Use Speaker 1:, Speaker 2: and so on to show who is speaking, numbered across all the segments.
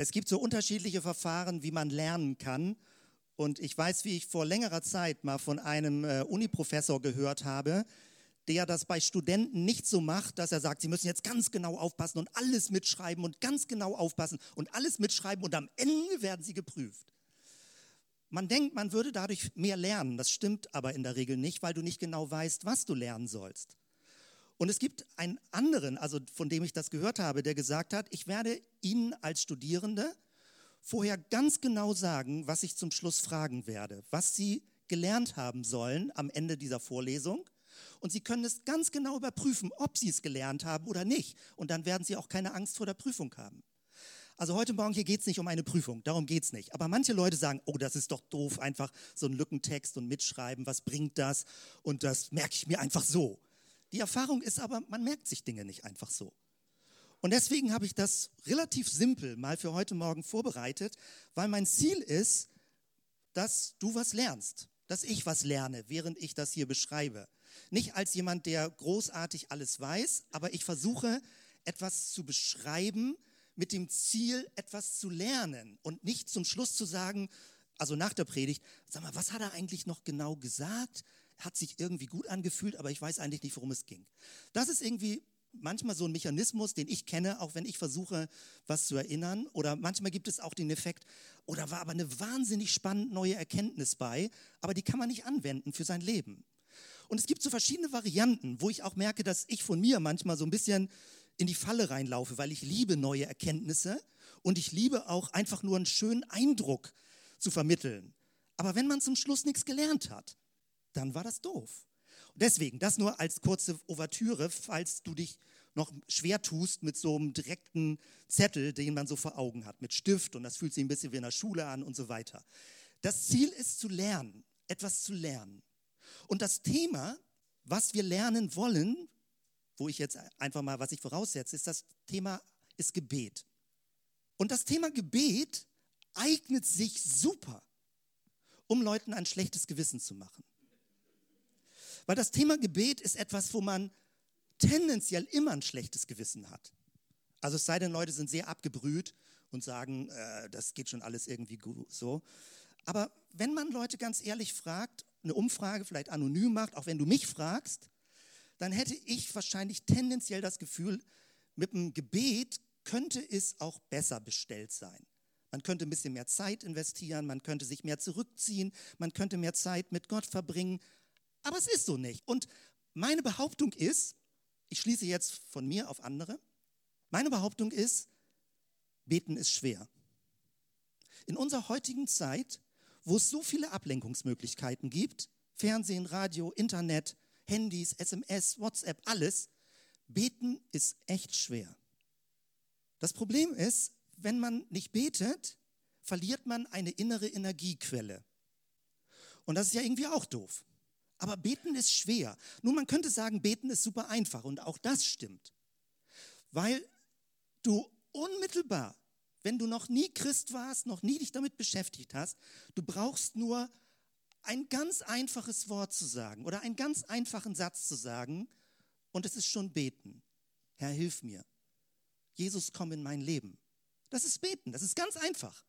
Speaker 1: Es gibt so unterschiedliche Verfahren, wie man lernen kann. Und ich weiß, wie ich vor längerer Zeit mal von einem äh, Uniprofessor gehört habe, der das bei Studenten nicht so macht, dass er sagt, sie müssen jetzt ganz genau aufpassen und alles mitschreiben und ganz genau aufpassen und alles mitschreiben und am Ende werden sie geprüft. Man denkt, man würde dadurch mehr lernen. Das stimmt aber in der Regel nicht, weil du nicht genau weißt, was du lernen sollst. Und es gibt einen anderen, also von dem ich das gehört habe, der gesagt hat, ich werde Ihnen als Studierende vorher ganz genau sagen, was ich zum Schluss fragen werde, was Sie gelernt haben sollen am Ende dieser Vorlesung. Und Sie können es ganz genau überprüfen, ob Sie es gelernt haben oder nicht. Und dann werden Sie auch keine Angst vor der Prüfung haben. Also heute Morgen hier geht es nicht um eine Prüfung, darum geht es nicht. Aber manche Leute sagen, oh, das ist doch doof, einfach so ein Lückentext und mitschreiben, was bringt das? Und das merke ich mir einfach so. Die Erfahrung ist aber, man merkt sich Dinge nicht einfach so. Und deswegen habe ich das relativ simpel mal für heute Morgen vorbereitet, weil mein Ziel ist, dass du was lernst, dass ich was lerne, während ich das hier beschreibe. Nicht als jemand, der großartig alles weiß, aber ich versuche etwas zu beschreiben mit dem Ziel, etwas zu lernen und nicht zum Schluss zu sagen, also nach der Predigt, sag mal, was hat er eigentlich noch genau gesagt? Hat sich irgendwie gut angefühlt, aber ich weiß eigentlich nicht, worum es ging. Das ist irgendwie manchmal so ein Mechanismus, den ich kenne, auch wenn ich versuche, was zu erinnern. Oder manchmal gibt es auch den Effekt, oder oh, war aber eine wahnsinnig spannend neue Erkenntnis bei, aber die kann man nicht anwenden für sein Leben. Und es gibt so verschiedene Varianten, wo ich auch merke, dass ich von mir manchmal so ein bisschen in die Falle reinlaufe, weil ich liebe neue Erkenntnisse und ich liebe auch einfach nur einen schönen Eindruck zu vermitteln. Aber wenn man zum Schluss nichts gelernt hat, dann war das doof. Deswegen, das nur als kurze Ouvertüre, falls du dich noch schwer tust mit so einem direkten Zettel, den man so vor Augen hat, mit Stift und das fühlt sich ein bisschen wie in der Schule an und so weiter. Das Ziel ist zu lernen, etwas zu lernen. Und das Thema, was wir lernen wollen, wo ich jetzt einfach mal, was ich voraussetze, ist das Thema ist Gebet. Und das Thema Gebet eignet sich super, um Leuten ein schlechtes Gewissen zu machen. Weil das Thema Gebet ist etwas, wo man tendenziell immer ein schlechtes Gewissen hat. Also es sei denn, Leute sind sehr abgebrüht und sagen, äh, das geht schon alles irgendwie gut so. Aber wenn man Leute ganz ehrlich fragt, eine Umfrage vielleicht anonym macht, auch wenn du mich fragst, dann hätte ich wahrscheinlich tendenziell das Gefühl, mit dem Gebet könnte es auch besser bestellt sein. Man könnte ein bisschen mehr Zeit investieren, man könnte sich mehr zurückziehen, man könnte mehr Zeit mit Gott verbringen, aber es ist so nicht. Und meine Behauptung ist, ich schließe jetzt von mir auf andere, meine Behauptung ist, beten ist schwer. In unserer heutigen Zeit, wo es so viele Ablenkungsmöglichkeiten gibt, Fernsehen, Radio, Internet, Handys, SMS, WhatsApp, alles, beten ist echt schwer. Das Problem ist, wenn man nicht betet, verliert man eine innere Energiequelle. Und das ist ja irgendwie auch doof. Aber beten ist schwer. Nun, man könnte sagen, beten ist super einfach und auch das stimmt. Weil du unmittelbar, wenn du noch nie Christ warst, noch nie dich damit beschäftigt hast, du brauchst nur ein ganz einfaches Wort zu sagen oder einen ganz einfachen Satz zu sagen und es ist schon beten. Herr, hilf mir. Jesus, komm in mein Leben. Das ist beten, das ist ganz einfach.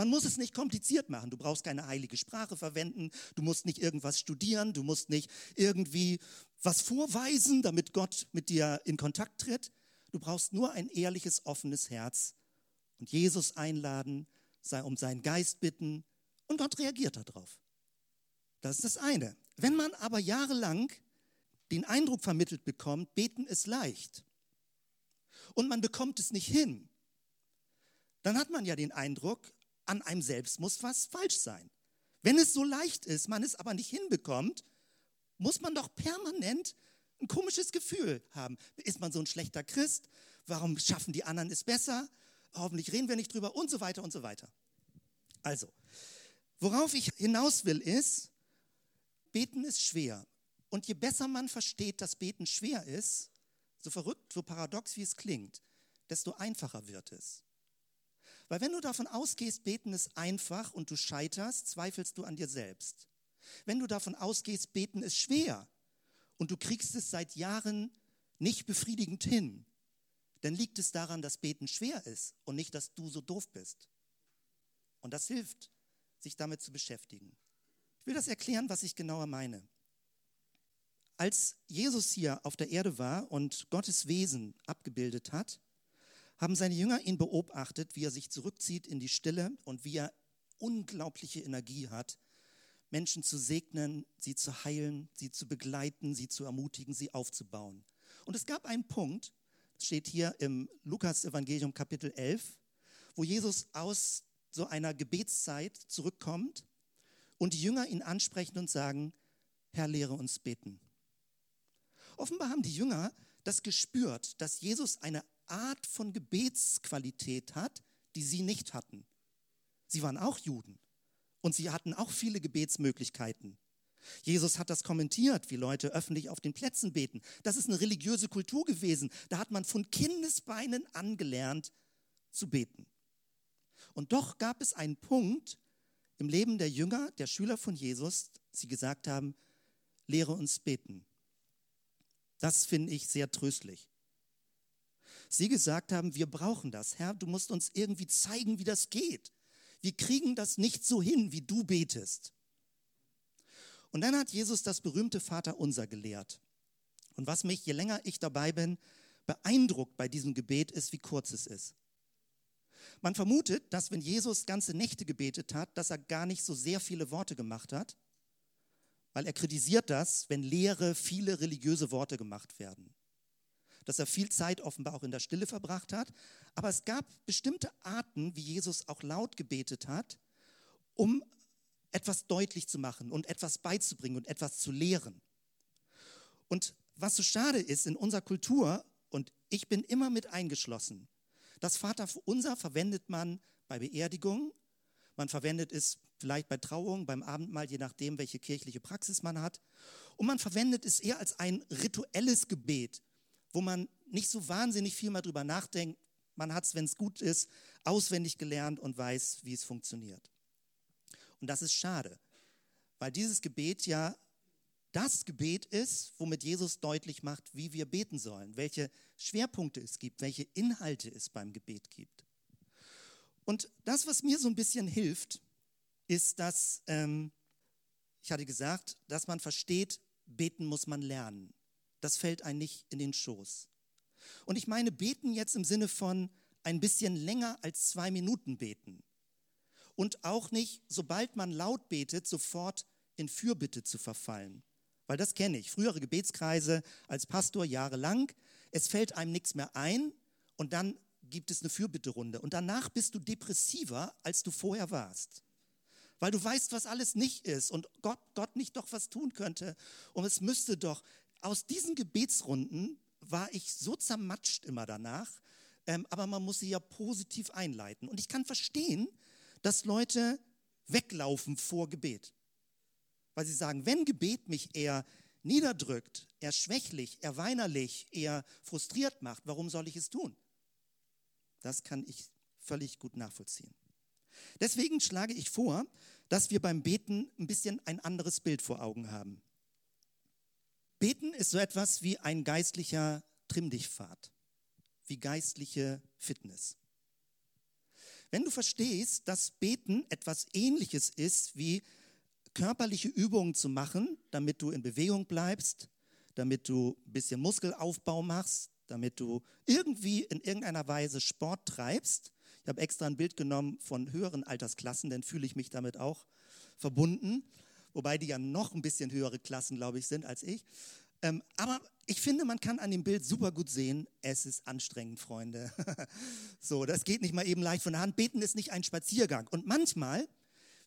Speaker 1: Man muss es nicht kompliziert machen. Du brauchst keine heilige Sprache verwenden. Du musst nicht irgendwas studieren. Du musst nicht irgendwie was vorweisen, damit Gott mit dir in Kontakt tritt. Du brauchst nur ein ehrliches, offenes Herz und Jesus einladen, um seinen Geist bitten und Gott reagiert darauf. Das ist das eine. Wenn man aber jahrelang den Eindruck vermittelt bekommt, beten ist leicht und man bekommt es nicht hin, dann hat man ja den Eindruck, an einem selbst muss was falsch sein. Wenn es so leicht ist, man es aber nicht hinbekommt, muss man doch permanent ein komisches Gefühl haben. Ist man so ein schlechter Christ? Warum schaffen die anderen es besser? Hoffentlich reden wir nicht drüber und so weiter und so weiter. Also, worauf ich hinaus will ist, beten ist schwer. Und je besser man versteht, dass beten schwer ist, so verrückt, so paradox wie es klingt, desto einfacher wird es. Weil wenn du davon ausgehst, beten ist einfach und du scheiterst, zweifelst du an dir selbst. Wenn du davon ausgehst, beten ist schwer und du kriegst es seit Jahren nicht befriedigend hin, dann liegt es daran, dass Beten schwer ist und nicht, dass du so doof bist. Und das hilft, sich damit zu beschäftigen. Ich will das erklären, was ich genauer meine. Als Jesus hier auf der Erde war und Gottes Wesen abgebildet hat, haben seine Jünger ihn beobachtet, wie er sich zurückzieht in die Stille und wie er unglaubliche Energie hat, Menschen zu segnen, sie zu heilen, sie zu begleiten, sie zu ermutigen, sie aufzubauen. Und es gab einen Punkt, das steht hier im Lukas-Evangelium Kapitel 11, wo Jesus aus so einer Gebetszeit zurückkommt und die Jünger ihn ansprechen und sagen, Herr, lehre uns beten. Offenbar haben die Jünger das gespürt, dass Jesus eine Art von Gebetsqualität hat, die sie nicht hatten. Sie waren auch Juden und sie hatten auch viele Gebetsmöglichkeiten. Jesus hat das kommentiert, wie Leute öffentlich auf den Plätzen beten. Das ist eine religiöse Kultur gewesen. Da hat man von Kindesbeinen angelernt zu beten. Und doch gab es einen Punkt im Leben der Jünger, der Schüler von Jesus, sie gesagt haben, lehre uns beten. Das finde ich sehr tröstlich. Sie gesagt haben, wir brauchen das. Herr, du musst uns irgendwie zeigen, wie das geht. Wir kriegen das nicht so hin, wie du betest. Und dann hat Jesus das berühmte Vaterunser gelehrt. Und was mich, je länger ich dabei bin, beeindruckt bei diesem Gebet ist, wie kurz es ist. Man vermutet, dass wenn Jesus ganze Nächte gebetet hat, dass er gar nicht so sehr viele Worte gemacht hat, weil er kritisiert das, wenn leere, viele religiöse Worte gemacht werden. Dass er viel Zeit offenbar auch in der Stille verbracht hat. Aber es gab bestimmte Arten, wie Jesus auch laut gebetet hat, um etwas deutlich zu machen und etwas beizubringen und etwas zu lehren. Und was so schade ist in unserer Kultur, und ich bin immer mit eingeschlossen, das Vaterunser verwendet man bei Beerdigungen, man verwendet es vielleicht bei Trauung, beim Abendmahl, je nachdem, welche kirchliche Praxis man hat. Und man verwendet es eher als ein rituelles Gebet, wo man nicht so wahnsinnig viel mehr drüber nachdenkt. Man hat es, wenn es gut ist, auswendig gelernt und weiß, wie es funktioniert. Und das ist schade, weil dieses Gebet ja das Gebet ist, womit Jesus deutlich macht, wie wir beten sollen, welche Schwerpunkte es gibt, welche Inhalte es beim Gebet gibt. Und das, was mir so ein bisschen hilft, ist, dass, ähm, ich hatte gesagt, dass man versteht, beten muss man lernen. Das fällt einem nicht in den Schoß. Und ich meine beten jetzt im Sinne von ein bisschen länger als zwei Minuten beten. Und auch nicht, sobald man laut betet, sofort in Fürbitte zu verfallen weil das kenne ich. Frühere Gebetskreise als Pastor jahrelang. Es fällt einem nichts mehr ein und dann gibt es eine Fürbitterunde. Und danach bist du depressiver, als du vorher warst. Weil du weißt, was alles nicht ist und Gott, Gott nicht doch was tun könnte. Und es müsste doch, aus diesen Gebetsrunden war ich so zermatscht immer danach, ähm, aber man muss sie ja positiv einleiten. Und ich kann verstehen, dass Leute weglaufen vor Gebet weil sie sagen, wenn Gebet mich eher niederdrückt, eher schwächlich, eher weinerlich, eher frustriert macht, warum soll ich es tun? Das kann ich völlig gut nachvollziehen. Deswegen schlage ich vor, dass wir beim Beten ein bisschen ein anderes Bild vor Augen haben. Beten ist so etwas wie ein geistlicher Trimmdichtpfad, wie geistliche Fitness. Wenn du verstehst, dass Beten etwas Ähnliches ist wie körperliche Übungen zu machen, damit du in Bewegung bleibst, damit du ein bisschen Muskelaufbau machst, damit du irgendwie in irgendeiner Weise Sport treibst. Ich habe extra ein Bild genommen von höheren Altersklassen, denn fühle ich mich damit auch verbunden, wobei die ja noch ein bisschen höhere Klassen, glaube ich, sind als ich. Ähm, aber ich finde, man kann an dem Bild super gut sehen, es ist anstrengend, Freunde. so, das geht nicht mal eben leicht von der Hand. Beten ist nicht ein Spaziergang. Und manchmal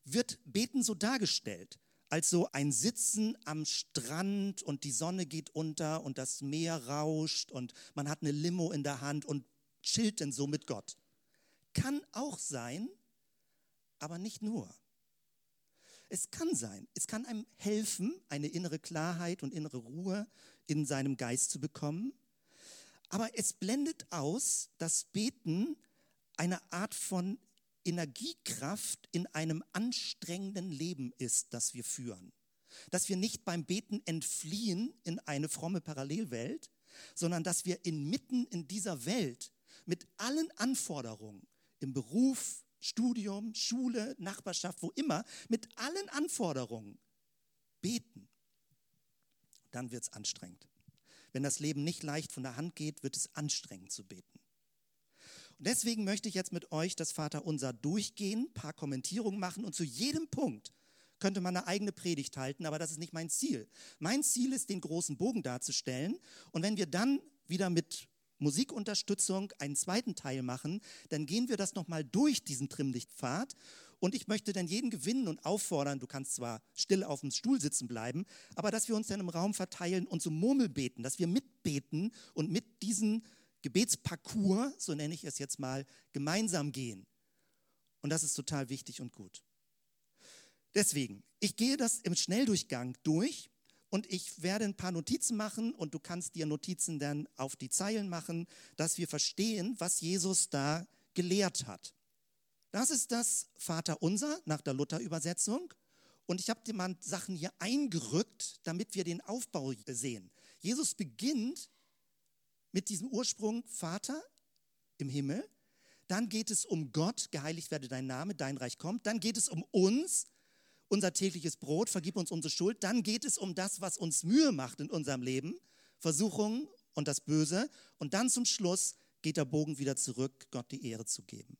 Speaker 1: wird Beten so dargestellt, als so ein Sitzen am Strand und die Sonne geht unter und das Meer rauscht und man hat eine Limo in der Hand und chillt denn so mit Gott. Kann auch sein, aber nicht nur. Es kann sein, es kann einem helfen, eine innere Klarheit und innere Ruhe in seinem Geist zu bekommen, aber es blendet aus, dass Beten eine Art von Energiekraft in einem anstrengenden Leben ist, das wir führen. Dass wir nicht beim Beten entfliehen in eine fromme Parallelwelt, sondern dass wir inmitten in dieser Welt mit allen Anforderungen im Beruf, Studium, Schule, Nachbarschaft, wo immer, mit allen Anforderungen beten. Dann wird es anstrengend. Wenn das Leben nicht leicht von der Hand geht, wird es anstrengend zu beten. Und deswegen möchte ich jetzt mit euch das Vaterunser durchgehen, ein paar Kommentierungen machen und zu jedem Punkt könnte man eine eigene Predigt halten, aber das ist nicht mein Ziel. Mein Ziel ist, den großen Bogen darzustellen. Und wenn wir dann wieder mit Musikunterstützung einen zweiten Teil machen, dann gehen wir das nochmal durch diesen Trimmlichtpfad. Und ich möchte dann jeden gewinnen und auffordern, du kannst zwar still auf dem Stuhl sitzen bleiben, aber dass wir uns dann im Raum verteilen und so Murmel beten, dass wir mitbeten und mit diesem Gebetsparcours, so nenne ich es jetzt mal, gemeinsam gehen. Und das ist total wichtig und gut. Deswegen, ich gehe das im Schnelldurchgang durch und ich werde ein paar Notizen machen und du kannst dir Notizen dann auf die Zeilen machen, dass wir verstehen, was Jesus da gelehrt hat. Das ist das Vaterunser nach der Luther-Übersetzung. Und ich habe dir mal Sachen hier eingerückt, damit wir den Aufbau sehen. Jesus beginnt mit diesem Ursprung Vater im Himmel. Dann geht es um Gott, geheiligt werde dein Name, dein Reich kommt. Dann geht es um uns, unser tägliches Brot, vergib uns unsere Schuld. Dann geht es um das, was uns Mühe macht in unserem Leben, Versuchungen und das Böse. Und dann zum Schluss geht der Bogen wieder zurück, Gott die Ehre zu geben.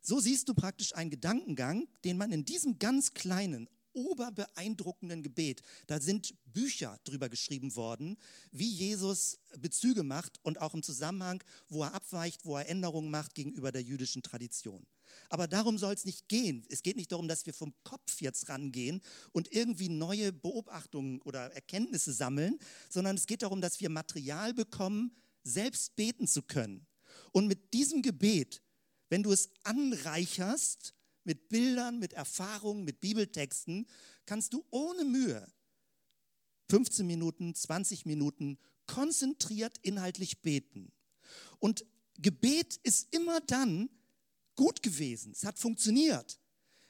Speaker 1: So siehst du praktisch einen Gedankengang, den man in diesem ganz kleinen, oberbeeindruckenden Gebet. Da sind Bücher drüber geschrieben worden, wie Jesus Bezüge macht und auch im Zusammenhang, wo er abweicht, wo er Änderungen macht gegenüber der jüdischen Tradition. Aber darum soll es nicht gehen. Es geht nicht darum, dass wir vom Kopf jetzt rangehen und irgendwie neue Beobachtungen oder Erkenntnisse sammeln, sondern es geht darum, dass wir Material bekommen, selbst beten zu können. Und mit diesem Gebet, wenn du es anreicherst, mit Bildern, mit Erfahrungen, mit Bibeltexten, kannst du ohne Mühe 15 Minuten, 20 Minuten konzentriert inhaltlich beten. Und Gebet ist immer dann gut gewesen. Es hat funktioniert,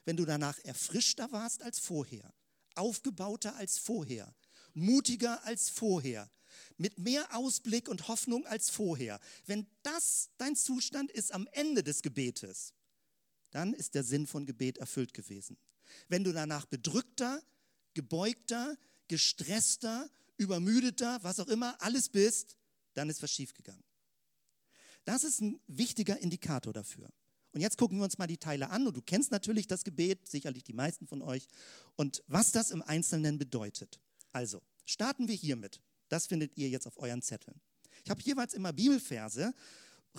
Speaker 1: wenn du danach erfrischter warst als vorher, aufgebauter als vorher, mutiger als vorher, mit mehr Ausblick und Hoffnung als vorher. Wenn das dein Zustand ist am Ende des Gebetes, dann ist der Sinn von Gebet erfüllt gewesen. Wenn du danach bedrückter, gebeugter, gestresster, übermüdeter, was auch immer, alles bist, dann ist was schiefgegangen. Das ist ein wichtiger Indikator dafür. Und jetzt gucken wir uns mal die Teile an. Und du kennst natürlich das Gebet, sicherlich die meisten von euch, und was das im Einzelnen bedeutet. Also, starten wir hiermit. Das findet ihr jetzt auf euren Zetteln. Ich habe jeweils immer Bibelverse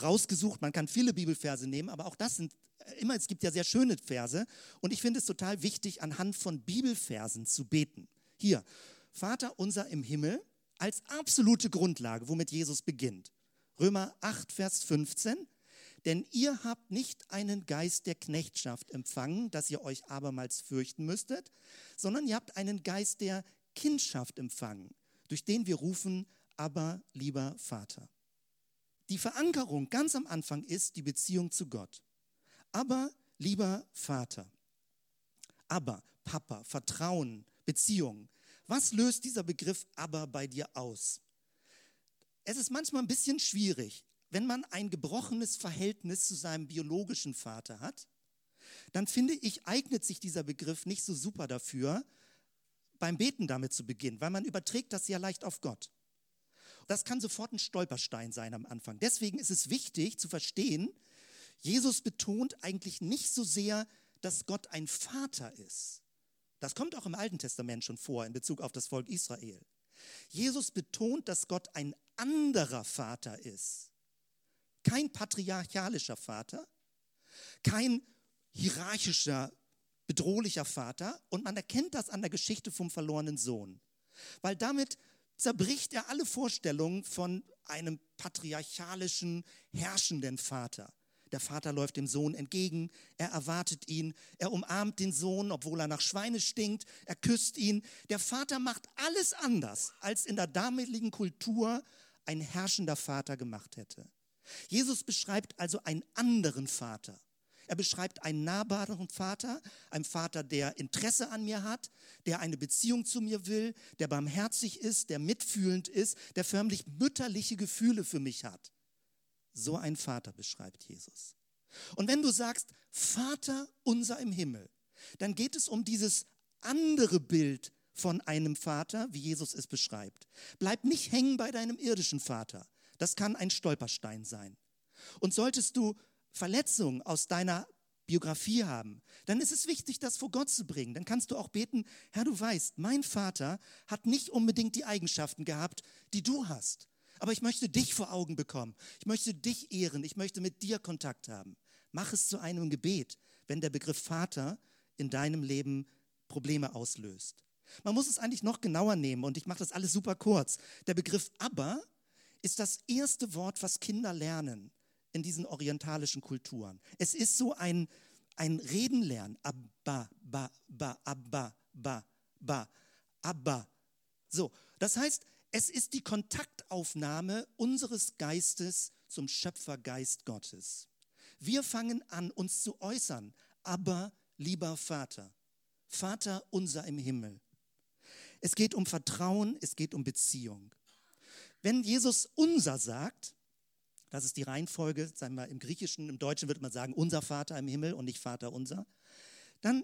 Speaker 1: rausgesucht. Man kann viele Bibelverse nehmen, aber auch das sind immer, es gibt ja sehr schöne Verse und ich finde es total wichtig, anhand von Bibelversen zu beten. Hier, Vater unser im Himmel als absolute Grundlage, womit Jesus beginnt. Römer 8, Vers 15. Denn ihr habt nicht einen Geist der Knechtschaft empfangen, dass ihr euch abermals fürchten müsstet, sondern ihr habt einen Geist der Kindschaft empfangen, durch den wir rufen, aber lieber Vater. Die Verankerung ganz am Anfang ist die Beziehung zu Gott aber lieber Vater, aber Papa, Vertrauen, Beziehung. Was löst dieser Begriff aber bei dir aus? Es ist manchmal ein bisschen schwierig, wenn man ein gebrochenes Verhältnis zu seinem biologischen Vater hat, dann finde ich, eignet sich dieser Begriff nicht so super dafür, beim Beten damit zu beginnen, weil man überträgt das sehr leicht auf Gott. Das kann sofort ein Stolperstein sein am Anfang. Deswegen ist es wichtig zu verstehen, Jesus betont eigentlich nicht so sehr, dass Gott ein Vater ist. Das kommt auch im Alten Testament schon vor in Bezug auf das Volk Israel. Jesus betont, dass Gott ein anderer Vater ist. Kein patriarchalischer Vater, kein hierarchischer, bedrohlicher Vater. Und man erkennt das an der Geschichte vom verlorenen Sohn. Weil damit zerbricht er alle Vorstellungen von einem patriarchalischen, herrschenden Vater. Der Vater läuft dem Sohn entgegen, er erwartet ihn, er umarmt den Sohn, obwohl er nach Schweine stinkt, er küsst ihn. Der Vater macht alles anders, als in der damaligen Kultur ein herrschender Vater gemacht hätte. Jesus beschreibt also einen anderen Vater. Er beschreibt einen nahbaren Vater, einen Vater, der Interesse an mir hat, der eine Beziehung zu mir will, der barmherzig ist, der mitfühlend ist, der förmlich mütterliche Gefühle für mich hat. So ein Vater beschreibt Jesus. Und wenn du sagst, Vater unser im Himmel, dann geht es um dieses andere Bild von einem Vater, wie Jesus es beschreibt. Bleib nicht hängen bei deinem irdischen Vater. Das kann ein Stolperstein sein. Und solltest du Verletzungen aus deiner Biografie haben, dann ist es wichtig, das vor Gott zu bringen. Dann kannst du auch beten, Herr, du weißt, mein Vater hat nicht unbedingt die Eigenschaften gehabt, die du hast. Aber ich möchte dich vor Augen bekommen. Ich möchte dich ehren. Ich möchte mit dir Kontakt haben. Mach es zu einem Gebet, wenn der Begriff Vater in deinem Leben Probleme auslöst. Man muss es eigentlich noch genauer nehmen und ich mache das alles super kurz. Der Begriff aber ist das erste Wort, was Kinder lernen in diesen orientalischen Kulturen. Es ist so ein, ein Redenlernen. Abba, ba, ba, abba, ba, ba, abba. So, das heißt, es ist die Kontaktaufnahme unseres Geistes zum Schöpfergeist Gottes. Wir fangen an, uns zu äußern, aber lieber Vater, Vater unser im Himmel. Es geht um Vertrauen, es geht um Beziehung. Wenn Jesus unser sagt, das ist die Reihenfolge, sagen wir im Griechischen, im Deutschen würde man sagen, unser Vater im Himmel und nicht Vater unser, dann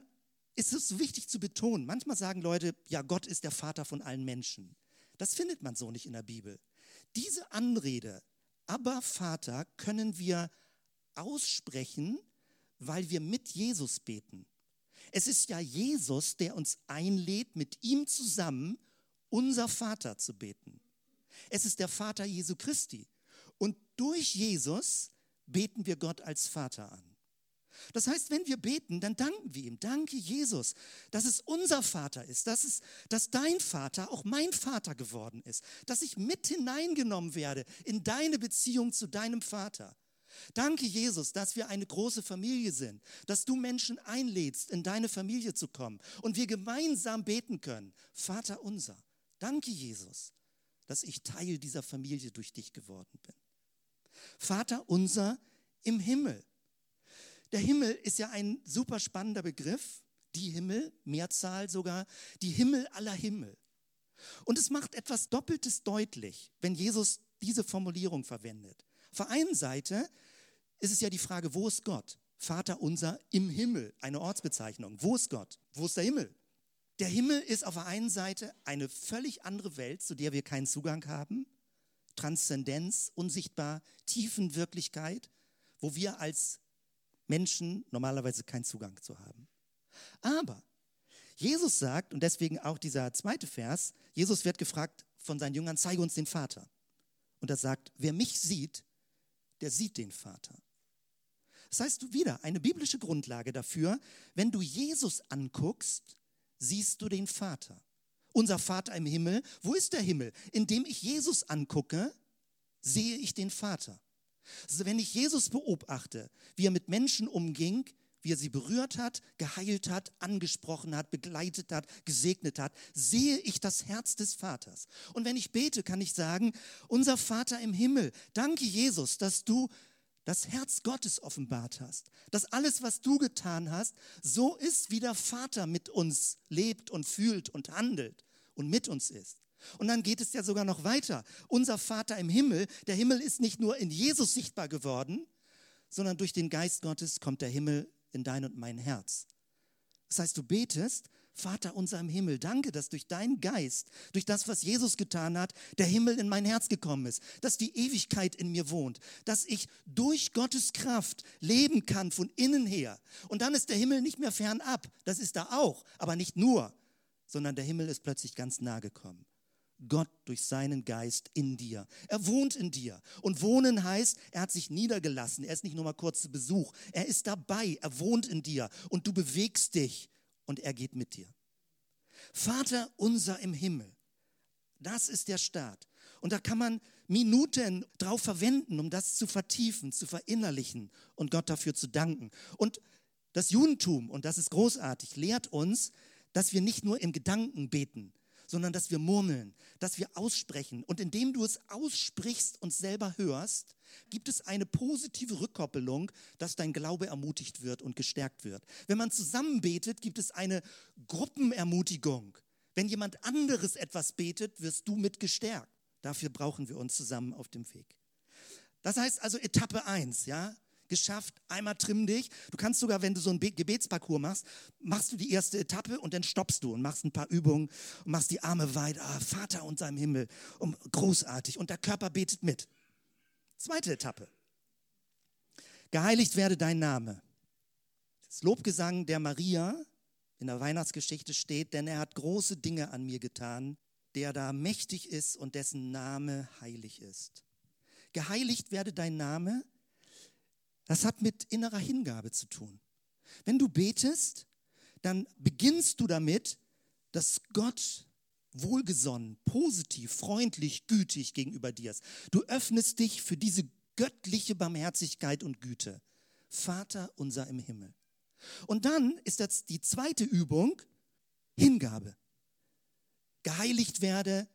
Speaker 1: ist es wichtig zu betonen. Manchmal sagen Leute, ja, Gott ist der Vater von allen Menschen. Das findet man so nicht in der Bibel. Diese Anrede, aber Vater, können wir aussprechen, weil wir mit Jesus beten. Es ist ja Jesus, der uns einlädt, mit ihm zusammen unser Vater zu beten. Es ist der Vater Jesu Christi. Und durch Jesus beten wir Gott als Vater an. Das heißt, wenn wir beten, dann danken wir ihm. Danke, Jesus, dass es unser Vater ist, dass, es, dass dein Vater auch mein Vater geworden ist, dass ich mit hineingenommen werde in deine Beziehung zu deinem Vater. Danke, Jesus, dass wir eine große Familie sind, dass du Menschen einlädst, in deine Familie zu kommen und wir gemeinsam beten können. Vater unser. Danke, Jesus, dass ich Teil dieser Familie durch dich geworden bin. Vater unser im Himmel. Der Himmel ist ja ein super spannender Begriff. Die Himmel, Mehrzahl sogar, die Himmel aller Himmel. Und es macht etwas Doppeltes deutlich, wenn Jesus diese Formulierung verwendet. Auf der einen Seite ist es ja die Frage, wo ist Gott? Vater unser im Himmel, eine Ortsbezeichnung. Wo ist Gott? Wo ist der Himmel? Der Himmel ist auf der einen Seite eine völlig andere Welt, zu der wir keinen Zugang haben. Transzendenz, unsichtbar, Tiefenwirklichkeit, wo wir als Menschen normalerweise keinen Zugang zu haben. Aber Jesus sagt, und deswegen auch dieser zweite Vers, Jesus wird gefragt von seinen Jüngern, zeige uns den Vater. Und er sagt, wer mich sieht, der sieht den Vater. Das heißt wieder eine biblische Grundlage dafür, wenn du Jesus anguckst, siehst du den Vater. Unser Vater im Himmel, wo ist der Himmel? Indem ich Jesus angucke, sehe ich den Vater. Also wenn ich Jesus beobachte, wie er mit Menschen umging, wie er sie berührt hat, geheilt hat, angesprochen hat, begleitet hat, gesegnet hat, sehe ich das Herz des Vaters. Und wenn ich bete, kann ich sagen, unser Vater im Himmel, danke Jesus, dass du das Herz Gottes offenbart hast, dass alles, was du getan hast, so ist, wie der Vater mit uns lebt und fühlt und handelt und mit uns ist. Und dann geht es ja sogar noch weiter. Unser Vater im Himmel, der Himmel ist nicht nur in Jesus sichtbar geworden, sondern durch den Geist Gottes kommt der Himmel in dein und mein Herz. Das heißt, du betest, Vater unser im Himmel, danke, dass durch deinen Geist, durch das, was Jesus getan hat, der Himmel in mein Herz gekommen ist, dass die Ewigkeit in mir wohnt, dass ich durch Gottes Kraft leben kann von innen her. Und dann ist der Himmel nicht mehr fernab, das ist da auch, aber nicht nur, sondern der Himmel ist plötzlich ganz nah gekommen. Gott durch seinen Geist in dir. Er wohnt in dir. Und wohnen heißt, er hat sich niedergelassen. Er ist nicht nur mal kurz zu Besuch. Er ist dabei. Er wohnt in dir. Und du bewegst dich. Und er geht mit dir. Vater unser im Himmel. Das ist der Start. Und da kann man Minuten drauf verwenden, um das zu vertiefen, zu verinnerlichen und Gott dafür zu danken. Und das Judentum, und das ist großartig, lehrt uns, dass wir nicht nur im Gedanken beten, sondern dass wir murmeln, dass wir aussprechen. Und indem du es aussprichst und selber hörst, gibt es eine positive Rückkoppelung, dass dein Glaube ermutigt wird und gestärkt wird. Wenn man zusammen betet, gibt es eine Gruppenermutigung. Wenn jemand anderes etwas betet, wirst du mit gestärkt. Dafür brauchen wir uns zusammen auf dem Weg. Das heißt also Etappe 1, ja, geschafft, einmal trimm dich. Du kannst sogar, wenn du so einen Gebetsparcours machst, machst du die erste Etappe und dann stoppst du und machst ein paar Übungen und machst die Arme weit. Ah, Vater unser im Himmel, um, großartig. Und der Körper betet mit. Zweite Etappe. Geheiligt werde dein Name. Das Lobgesang der Maria in der Weihnachtsgeschichte steht, denn er hat große Dinge an mir getan, der da mächtig ist und dessen Name heilig ist. Geheiligt werde dein Name, das hat mit innerer Hingabe zu tun. Wenn du betest, dann beginnst du damit, dass Gott wohlgesonnen, positiv, freundlich, gütig gegenüber dir ist. Du öffnest dich für diese göttliche Barmherzigkeit und Güte. Vater unser im Himmel. Und dann ist das die zweite Übung, Hingabe. Geheiligt werde,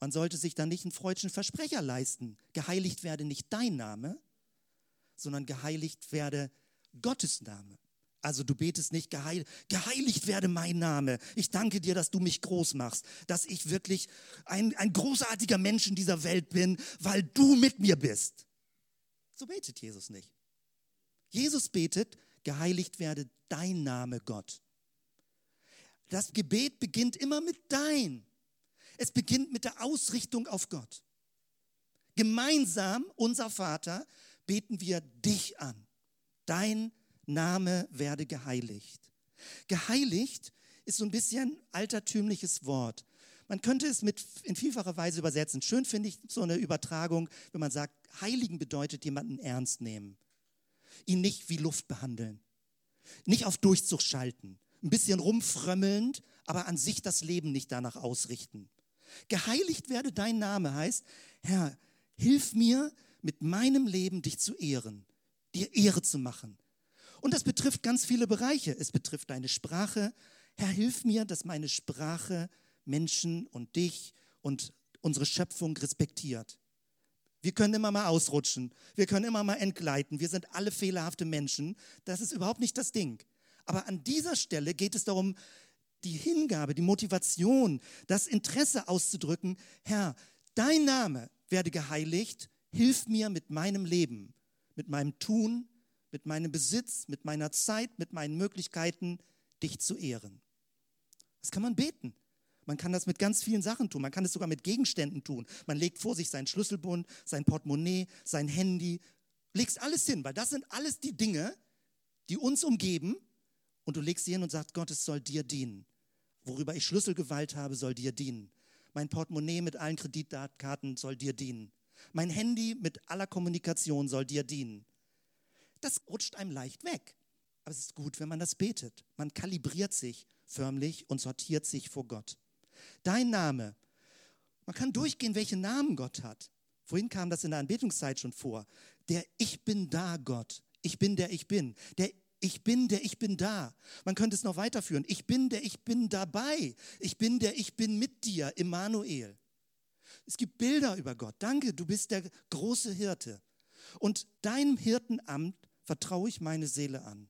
Speaker 1: man sollte sich dann nicht einen freudschen Versprecher leisten. Geheiligt werde nicht dein Name, sondern geheiligt werde Gottes Name. Also du betest nicht geheil, geheiligt werde mein Name. Ich danke dir, dass du mich groß machst, dass ich wirklich ein, ein großartiger Mensch in dieser Welt bin, weil du mit mir bist. So betet Jesus nicht. Jesus betet, geheiligt werde dein Name, Gott. Das Gebet beginnt immer mit dein. Es beginnt mit der Ausrichtung auf Gott. Gemeinsam, unser Vater, beten wir dich an. Dein Name werde geheiligt. Geheiligt ist so ein bisschen altertümliches Wort. Man könnte es mit in vielfacher Weise übersetzen. Schön finde ich so eine Übertragung, wenn man sagt, heiligen bedeutet jemanden ernst nehmen. Ihn nicht wie Luft behandeln. Nicht auf Durchzug schalten. Ein bisschen rumfrömmelnd, aber an sich das Leben nicht danach ausrichten. Geheiligt werde dein Name heißt, Herr, hilf mir, mit meinem Leben dich zu ehren, dir Ehre zu machen. Und das betrifft ganz viele Bereiche. Es betrifft deine Sprache. Herr, hilf mir, dass meine Sprache Menschen und dich und unsere Schöpfung respektiert. Wir können immer mal ausrutschen. Wir können immer mal entgleiten. Wir sind alle fehlerhafte Menschen. Das ist überhaupt nicht das Ding. Aber an dieser Stelle geht es darum, die Hingabe, die Motivation, das Interesse auszudrücken. Herr, dein Name werde geheiligt Hilf mir mit meinem Leben, mit meinem Tun, mit meinem Besitz, mit meiner Zeit, mit meinen Möglichkeiten, dich zu ehren. Das kann man beten. Man kann das mit ganz vielen Sachen tun. Man kann es sogar mit Gegenständen tun. Man legt vor sich seinen Schlüsselbund, sein Portemonnaie, sein Handy, legst alles hin, weil das sind alles die Dinge, die uns umgeben. Und du legst sie hin und sagst, Gott, es soll dir dienen. Worüber ich Schlüsselgewalt habe, soll dir dienen. Mein Portemonnaie mit allen Kreditkarten soll dir dienen. Mein Handy mit aller Kommunikation soll dir dienen. Das rutscht einem leicht weg. Aber es ist gut, wenn man das betet. Man kalibriert sich förmlich und sortiert sich vor Gott. Dein Name. Man kann durchgehen, welche Namen Gott hat. Vorhin kam das in der Anbetungszeit schon vor. Der Ich bin da Gott. Ich bin der Ich bin. Der ich bin der Ich bin da. Man könnte es noch weiterführen. Ich bin der Ich bin dabei. Ich bin der Ich bin mit dir, Immanuel. Es gibt Bilder über Gott. Danke, du bist der große Hirte. Und deinem Hirtenamt vertraue ich meine Seele an.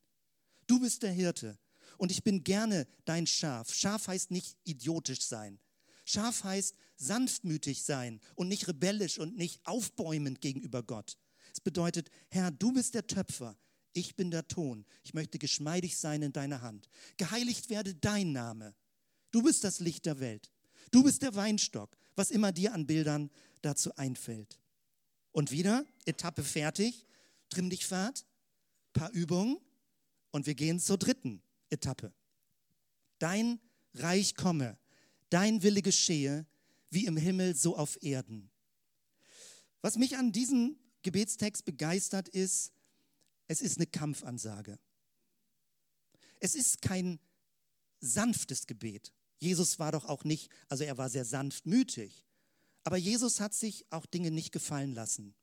Speaker 1: Du bist der Hirte und ich bin gerne dein Schaf. Schaf heißt nicht idiotisch sein. Schaf heißt sanftmütig sein und nicht rebellisch und nicht aufbäumend gegenüber Gott. Es bedeutet, Herr, du bist der Töpfer, ich bin der Ton. Ich möchte geschmeidig sein in deiner Hand. Geheiligt werde dein Name. Du bist das Licht der Welt. Du bist der Weinstock was immer dir an Bildern dazu einfällt. Und wieder, Etappe fertig, trimm dich Fahrt, paar Übungen und wir gehen zur dritten Etappe. Dein Reich komme, dein Wille geschehe, wie im Himmel, so auf Erden. Was mich an diesem Gebetstext begeistert ist, es ist eine Kampfansage. Es ist kein sanftes Gebet. Jesus war doch auch nicht, also er war sehr sanftmütig. Aber Jesus hat sich auch Dinge nicht gefallen lassen.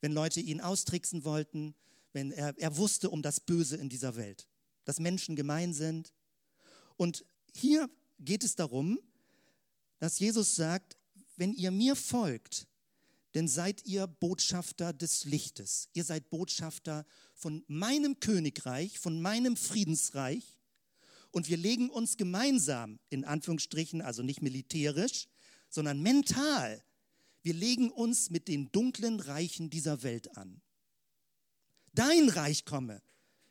Speaker 1: Wenn Leute ihn austricksen wollten, wenn er, er wusste um das Böse in dieser Welt, dass Menschen gemein sind. Und hier geht es darum, dass Jesus sagt, wenn ihr mir folgt, dann seid ihr Botschafter des Lichtes. Ihr seid Botschafter von meinem Königreich, von meinem Friedensreich. Und wir legen uns gemeinsam, in Anführungsstrichen, also nicht militärisch, sondern mental, wir legen uns mit den dunklen Reichen dieser Welt an. Dein Reich komme,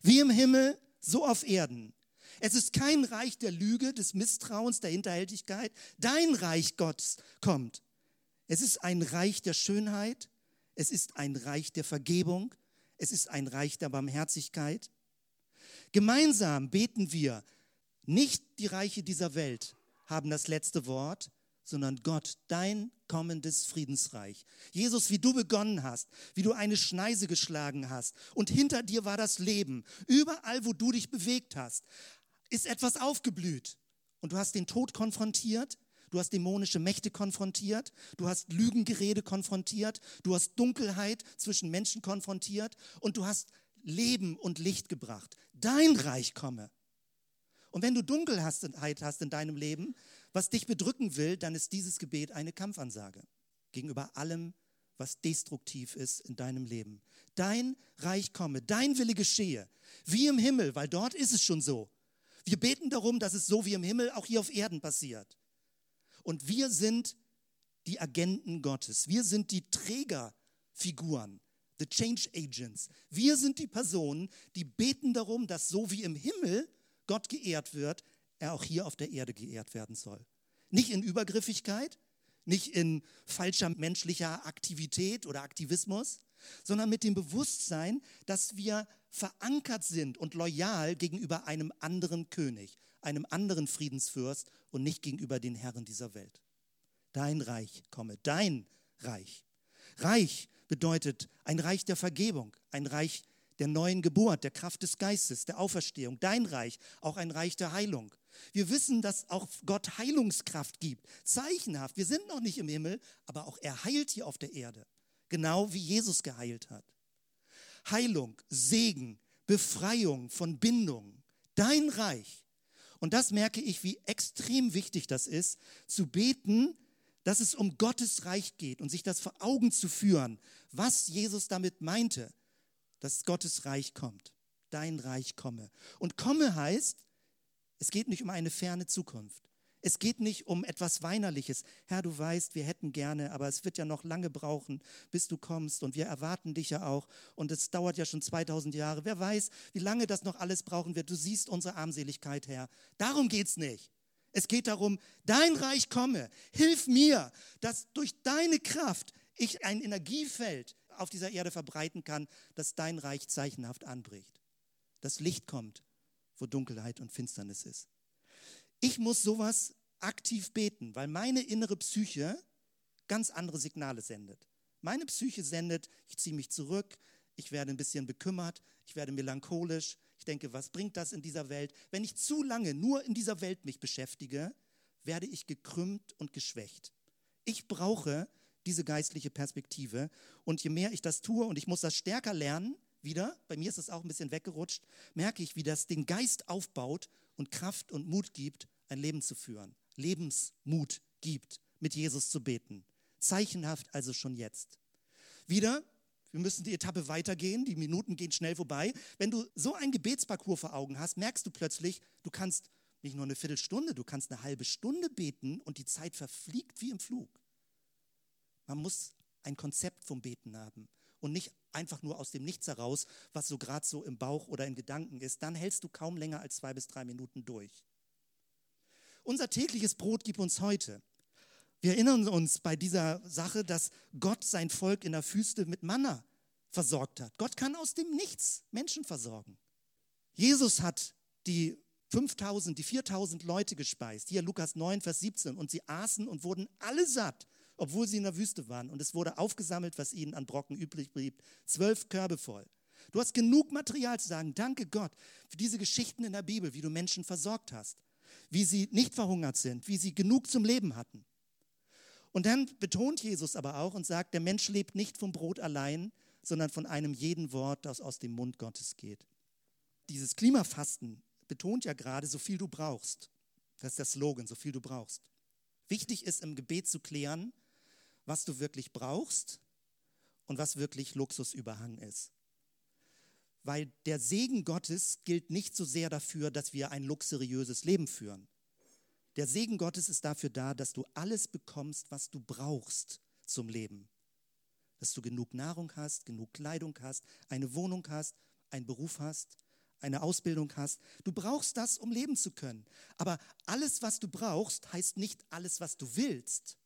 Speaker 1: wie im Himmel, so auf Erden. Es ist kein Reich der Lüge, des Misstrauens, der Hinterhältigkeit. Dein Reich Gottes kommt. Es ist ein Reich der Schönheit. Es ist ein Reich der Vergebung. Es ist ein Reich der Barmherzigkeit. Gemeinsam beten wir, nicht die Reiche dieser Welt haben das letzte Wort, sondern Gott, dein kommendes Friedensreich. Jesus, wie du begonnen hast, wie du eine Schneise geschlagen hast und hinter dir war das Leben. Überall, wo du dich bewegt hast, ist etwas aufgeblüht. Und du hast den Tod konfrontiert, du hast dämonische Mächte konfrontiert, du hast Lügengerede konfrontiert, du hast Dunkelheit zwischen Menschen konfrontiert und du hast Leben und Licht gebracht. Dein Reich komme. Und wenn du Dunkelheit hast in deinem Leben, was dich bedrücken will, dann ist dieses Gebet eine Kampfansage gegenüber allem, was destruktiv ist in deinem Leben. Dein Reich komme, dein Wille geschehe, wie im Himmel, weil dort ist es schon so. Wir beten darum, dass es so wie im Himmel auch hier auf Erden passiert. Und wir sind die Agenten Gottes. Wir sind die Trägerfiguren, the Change Agents. Wir sind die Personen, die beten darum, dass so wie im Himmel Gott geehrt wird, er auch hier auf der Erde geehrt werden soll. Nicht in Übergriffigkeit, nicht in falscher menschlicher Aktivität oder Aktivismus, sondern mit dem Bewusstsein, dass wir verankert sind und loyal gegenüber einem anderen König, einem anderen Friedensfürst und nicht gegenüber den Herren dieser Welt. Dein Reich komme, dein Reich. Reich bedeutet ein Reich der Vergebung, ein Reich der neuen Geburt, der Kraft des Geistes, der Auferstehung. Dein Reich, auch ein Reich der Heilung. Wir wissen, dass auch Gott Heilungskraft gibt, zeichenhaft. Wir sind noch nicht im Himmel, aber auch er heilt hier auf der Erde, genau wie Jesus geheilt hat. Heilung, Segen, Befreiung von Bindung, dein Reich. Und das merke ich, wie extrem wichtig das ist, zu beten, dass es um Gottes Reich geht und sich das vor Augen zu führen, was Jesus damit meinte, dass Gottes Reich kommt. Dein Reich komme. Und komme heißt, es geht nicht um eine ferne Zukunft. Es geht nicht um etwas Weinerliches. Herr, du weißt, wir hätten gerne, aber es wird ja noch lange brauchen, bis du kommst und wir erwarten dich ja auch. Und es dauert ja schon 2000 Jahre. Wer weiß, wie lange das noch alles brauchen wird. Du siehst unsere Armseligkeit, Herr. Darum geht es nicht. Es geht darum, dein Reich komme. Hilf mir, dass durch deine Kraft ich ein Energiefeld auf dieser Erde verbreiten kann, dass dein Reich zeichenhaft anbricht. Das Licht kommt, wo Dunkelheit und Finsternis ist. Ich muss sowas aktiv beten, weil meine innere Psyche ganz andere Signale sendet. Meine Psyche sendet, ich ziehe mich zurück, ich werde ein bisschen bekümmert, ich werde melancholisch, ich denke, was bringt das in dieser Welt? Wenn ich zu lange nur in dieser Welt mich beschäftige, werde ich gekrümmt und geschwächt. Ich brauche diese geistliche Perspektive und je mehr ich das tue und ich muss das stärker lernen, wieder, bei mir ist es auch ein bisschen weggerutscht, merke ich, wie das den Geist aufbaut und Kraft und Mut gibt, ein Leben zu führen. Lebensmut gibt, mit Jesus zu beten. Zeichenhaft also schon jetzt. Wieder, wir müssen die Etappe weitergehen, die Minuten gehen schnell vorbei. Wenn du so ein Gebetsparcours vor Augen hast, merkst du plötzlich, du kannst nicht nur eine Viertelstunde, du kannst eine halbe Stunde beten und die Zeit verfliegt wie im Flug. Man muss ein Konzept vom Beten haben und nicht einfach nur aus dem Nichts heraus, was so gerade so im Bauch oder in Gedanken ist, dann hältst du kaum länger als zwei bis drei Minuten durch. Unser tägliches Brot gibt uns heute. Wir erinnern uns bei dieser Sache, dass Gott sein Volk in der Wüste mit Manna versorgt hat. Gott kann aus dem Nichts Menschen versorgen. Jesus hat die 5000, die 4000 Leute gespeist. Hier Lukas 9, Vers 17. Und sie aßen und wurden alle satt obwohl sie in der Wüste waren. Und es wurde aufgesammelt, was ihnen an Brocken übrig blieb. Zwölf Körbe voll. Du hast genug Material zu sagen, danke Gott für diese Geschichten in der Bibel, wie du Menschen versorgt hast, wie sie nicht verhungert sind, wie sie genug zum Leben hatten. Und dann betont Jesus aber auch und sagt, der Mensch lebt nicht vom Brot allein, sondern von einem jeden Wort, das aus dem Mund Gottes geht. Dieses Klimafasten betont ja gerade, so viel du brauchst. Das ist der Slogan, so viel du brauchst. Wichtig ist im Gebet zu klären, was du wirklich brauchst und was wirklich Luxusüberhang ist. Weil der Segen Gottes gilt nicht so sehr dafür, dass wir ein luxuriöses Leben führen. Der Segen Gottes ist dafür da, dass du alles bekommst, was du brauchst zum Leben. Dass du genug Nahrung hast, genug Kleidung hast, eine Wohnung hast, einen Beruf hast, eine Ausbildung hast. Du brauchst das, um leben zu können. Aber alles, was du brauchst, heißt nicht alles, was du willst.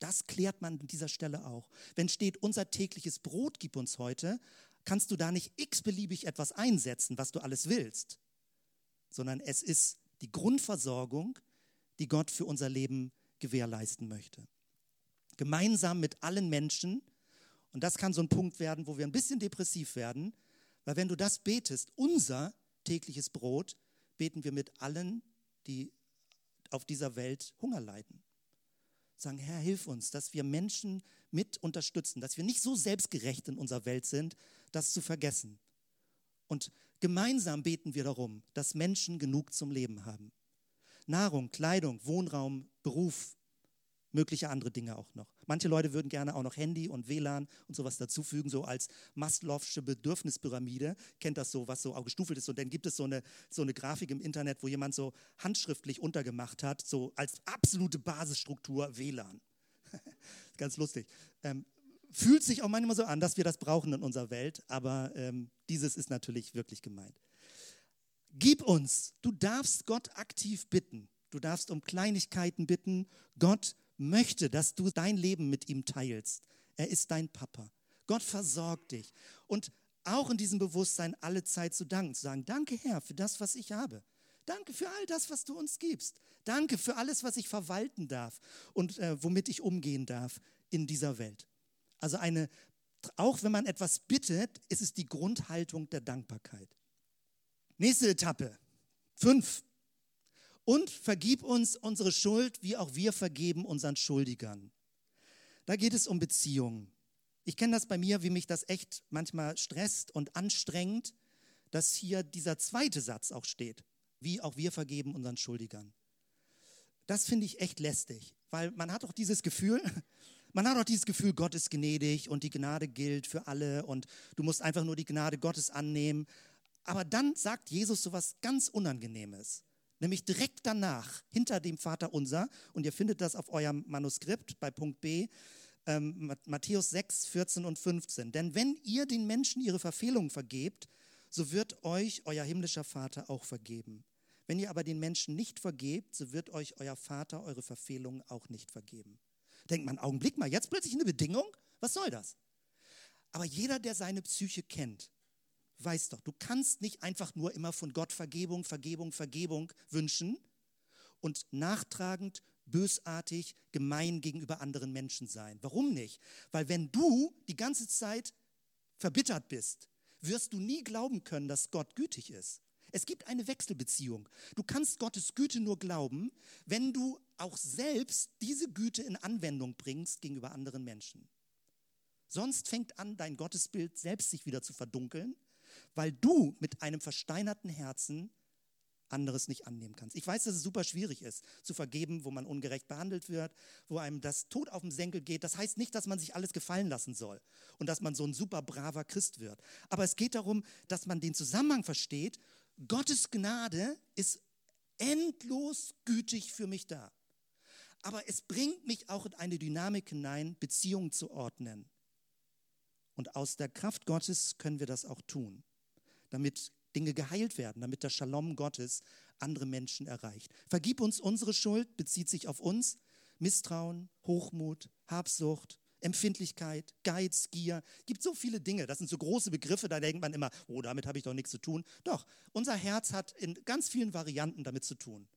Speaker 1: Das klärt man an dieser Stelle auch. Wenn steht, unser tägliches Brot gib uns heute, kannst du da nicht x-beliebig etwas einsetzen, was du alles willst, sondern es ist die Grundversorgung, die Gott für unser Leben gewährleisten möchte. Gemeinsam mit allen Menschen, und das kann so ein Punkt werden, wo wir ein bisschen depressiv werden, weil wenn du das betest, unser tägliches Brot, beten wir mit allen, die auf dieser Welt Hunger leiden. Sagen, Herr, hilf uns, dass wir Menschen mit unterstützen, dass wir nicht so selbstgerecht in unserer Welt sind, das zu vergessen. Und gemeinsam beten wir darum, dass Menschen genug zum Leben haben. Nahrung, Kleidung, Wohnraum, Beruf, mögliche andere Dinge auch noch. Manche Leute würden gerne auch noch Handy und WLAN und sowas dazufügen, so als Maslow'sche Bedürfnispyramide. Kennt das so, was so auch gestufelt ist. Und dann gibt es so eine, so eine Grafik im Internet, wo jemand so handschriftlich untergemacht hat, so als absolute Basisstruktur WLAN. Ganz lustig. Ähm, fühlt sich auch manchmal so an, dass wir das brauchen in unserer Welt, aber ähm, dieses ist natürlich wirklich gemeint. Gib uns, du darfst Gott aktiv bitten. Du darfst um Kleinigkeiten bitten. Gott möchte, dass du dein Leben mit ihm teilst. Er ist dein Papa. Gott versorgt dich. Und auch in diesem Bewusstsein alle Zeit zu danken, zu sagen, danke Herr für das, was ich habe. Danke für all das, was du uns gibst. Danke für alles, was ich verwalten darf und äh, womit ich umgehen darf in dieser Welt. Also eine, auch wenn man etwas bittet, ist es die Grundhaltung der Dankbarkeit. Nächste Etappe. Fünf. Und vergib uns unsere Schuld, wie auch wir vergeben unseren Schuldigern. Da geht es um Beziehungen. Ich kenne das bei mir, wie mich das echt manchmal stresst und anstrengt, dass hier dieser zweite Satz auch steht, wie auch wir vergeben unseren Schuldigern. Das finde ich echt lästig, weil man hat auch dieses Gefühl, man hat auch dieses Gefühl, Gott ist gnädig und die Gnade gilt für alle und du musst einfach nur die Gnade Gottes annehmen. Aber dann sagt Jesus so was ganz Unangenehmes nämlich direkt danach, hinter dem Vater unser, und ihr findet das auf eurem Manuskript bei Punkt B, ähm, Matthäus 6, 14 und 15. Denn wenn ihr den Menschen ihre Verfehlungen vergebt, so wird euch euer himmlischer Vater auch vergeben. Wenn ihr aber den Menschen nicht vergebt, so wird euch euer Vater eure Verfehlungen auch nicht vergeben. Denkt man, Augenblick mal, jetzt plötzlich eine Bedingung? Was soll das? Aber jeder, der seine Psyche kennt, weiß doch, du kannst nicht einfach nur immer von Gott Vergebung, Vergebung, Vergebung wünschen und nachtragend, bösartig, gemein gegenüber anderen Menschen sein. Warum nicht? Weil wenn du die ganze Zeit verbittert bist, wirst du nie glauben können, dass Gott gütig ist. Es gibt eine Wechselbeziehung. Du kannst Gottes Güte nur glauben, wenn du auch selbst diese Güte in Anwendung bringst gegenüber anderen Menschen. Sonst fängt an, dein Gottesbild selbst sich wieder zu verdunkeln weil du mit einem versteinerten Herzen anderes nicht annehmen kannst. Ich weiß, dass es super schwierig ist, zu vergeben, wo man ungerecht behandelt wird, wo einem das Tod auf den Senkel geht. Das heißt nicht, dass man sich alles gefallen lassen soll und dass man so ein super braver Christ wird. Aber es geht darum, dass man den Zusammenhang versteht. Gottes Gnade ist endlos gütig für mich da. Aber es bringt mich auch in eine Dynamik hinein, Beziehungen zu ordnen. Und aus der Kraft Gottes können wir das auch tun, damit Dinge geheilt werden, damit der Shalom Gottes andere Menschen erreicht. Vergib uns unsere Schuld, bezieht sich auf uns. Misstrauen, Hochmut, Habsucht, Empfindlichkeit, Geiz, Gier. Es gibt so viele Dinge. Das sind so große Begriffe, da denkt man immer, oh, damit habe ich doch nichts zu tun. Doch, unser Herz hat in ganz vielen Varianten damit zu tun.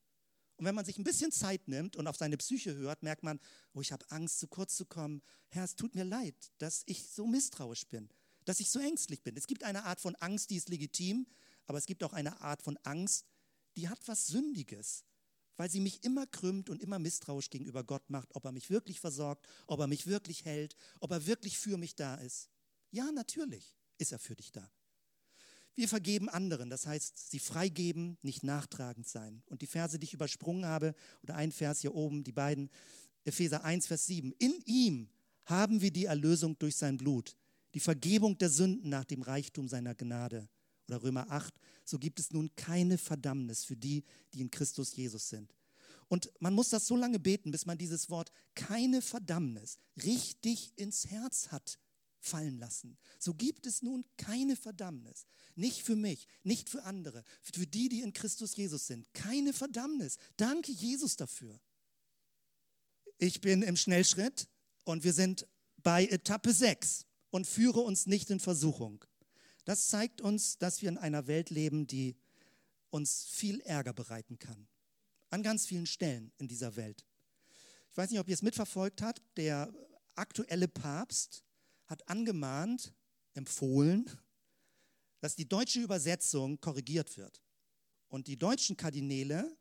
Speaker 1: Und wenn man sich ein bisschen Zeit nimmt und auf seine Psyche hört, merkt man, oh, ich habe Angst, zu kurz zu kommen. Herr, es tut mir leid, dass ich so misstrauisch bin, dass ich so ängstlich bin. Es gibt eine Art von Angst, die ist legitim, aber es gibt auch eine Art von Angst, die hat was Sündiges, weil sie mich immer krümmt und immer misstrauisch gegenüber Gott macht, ob er mich wirklich versorgt, ob er mich wirklich hält, ob er wirklich für mich da ist. Ja, natürlich ist er für dich da. Wir vergeben anderen, das heißt, sie freigeben, nicht nachtragend sein. Und die Verse, die ich übersprungen habe, oder ein Vers hier oben, die beiden, Epheser 1, Vers 7. In ihm haben wir die Erlösung durch sein Blut, die Vergebung der Sünden nach dem Reichtum seiner Gnade. Oder Römer 8, so gibt es nun keine Verdammnis für die, die in Christus Jesus sind. Und man muss das so lange beten, bis man dieses Wort keine Verdammnis richtig ins Herz hat fallen lassen. So gibt es nun keine Verdammnis. Nicht für mich, nicht für andere, für die, die in Christus Jesus sind. Keine Verdammnis. Danke Jesus dafür. Ich bin im Schnellschritt und wir sind bei Etappe 6 und führe uns nicht in Versuchung. Das zeigt uns, dass wir in einer Welt leben, die uns viel Ärger bereiten kann. An ganz vielen Stellen in dieser Welt. Ich weiß nicht, ob ihr es mitverfolgt habt. Der aktuelle Papst hat angemahnt, empfohlen, dass die deutsche Übersetzung korrigiert wird. Und die deutschen Kardinäle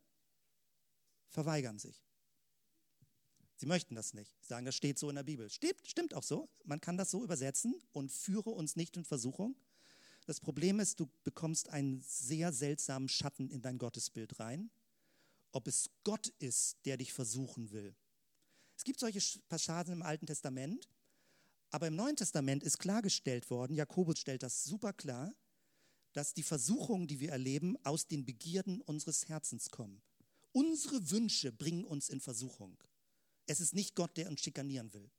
Speaker 1: verweigern sich. Sie möchten das nicht. Sie sagen, das steht so in der Bibel. Stimmt, stimmt auch so. Man kann das so übersetzen und führe uns nicht in Versuchung. Das Problem ist, du bekommst einen sehr seltsamen Schatten in dein Gottesbild rein. Ob es Gott ist, der dich versuchen will. Es gibt solche Passagen im Alten Testament, aber im Neuen Testament ist klargestellt worden, Jakobus stellt das super klar, dass die Versuchungen, die wir erleben, aus den Begierden unseres Herzens kommen. Unsere Wünsche bringen uns in Versuchung. Es ist nicht Gott, der uns schikanieren will.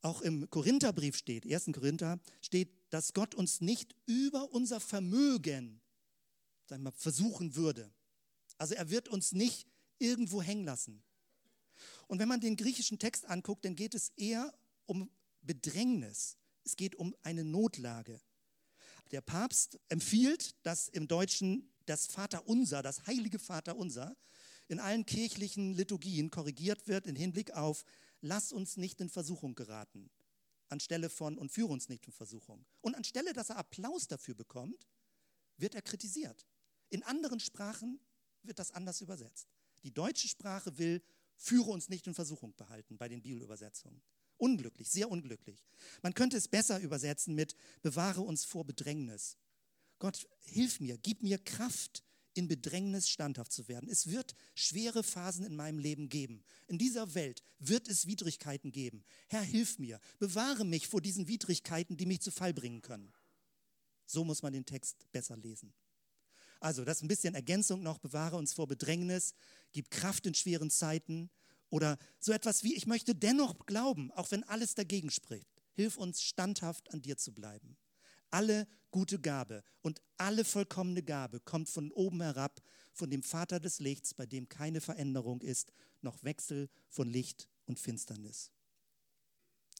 Speaker 1: Auch im Korintherbrief steht, 1. Korinther, steht, dass Gott uns nicht über unser Vermögen sagen wir, versuchen würde. Also er wird uns nicht irgendwo hängen lassen. Und wenn man den griechischen Text anguckt, dann geht es eher um Bedrängnis. Es geht um eine Notlage. Der Papst empfiehlt, dass im Deutschen das Vaterunser, das heilige Vaterunser, in allen kirchlichen Liturgien korrigiert wird im Hinblick auf, lass uns nicht in Versuchung geraten, anstelle von und führe uns nicht in Versuchung. Und anstelle, dass er Applaus dafür bekommt, wird er kritisiert. In anderen Sprachen wird das anders übersetzt. Die deutsche Sprache will, führe uns nicht in Versuchung behalten bei den Bibelübersetzungen. Unglücklich, sehr unglücklich. Man könnte es besser übersetzen mit, bewahre uns vor Bedrängnis. Gott, hilf mir, gib mir Kraft, in Bedrängnis standhaft zu werden. Es wird schwere Phasen in meinem Leben geben. In dieser Welt wird es Widrigkeiten geben. Herr, hilf mir, bewahre mich vor diesen Widrigkeiten, die mich zu Fall bringen können. So muss man den Text besser lesen. Also, das ist ein bisschen Ergänzung noch, bewahre uns vor Bedrängnis, gib Kraft in schweren Zeiten oder so etwas wie, ich möchte dennoch glauben, auch wenn alles dagegen spricht. Hilf uns standhaft an dir zu bleiben. Alle gute Gabe und alle vollkommene Gabe kommt von oben herab, von dem Vater des Lichts, bei dem keine Veränderung ist, noch Wechsel von Licht und Finsternis.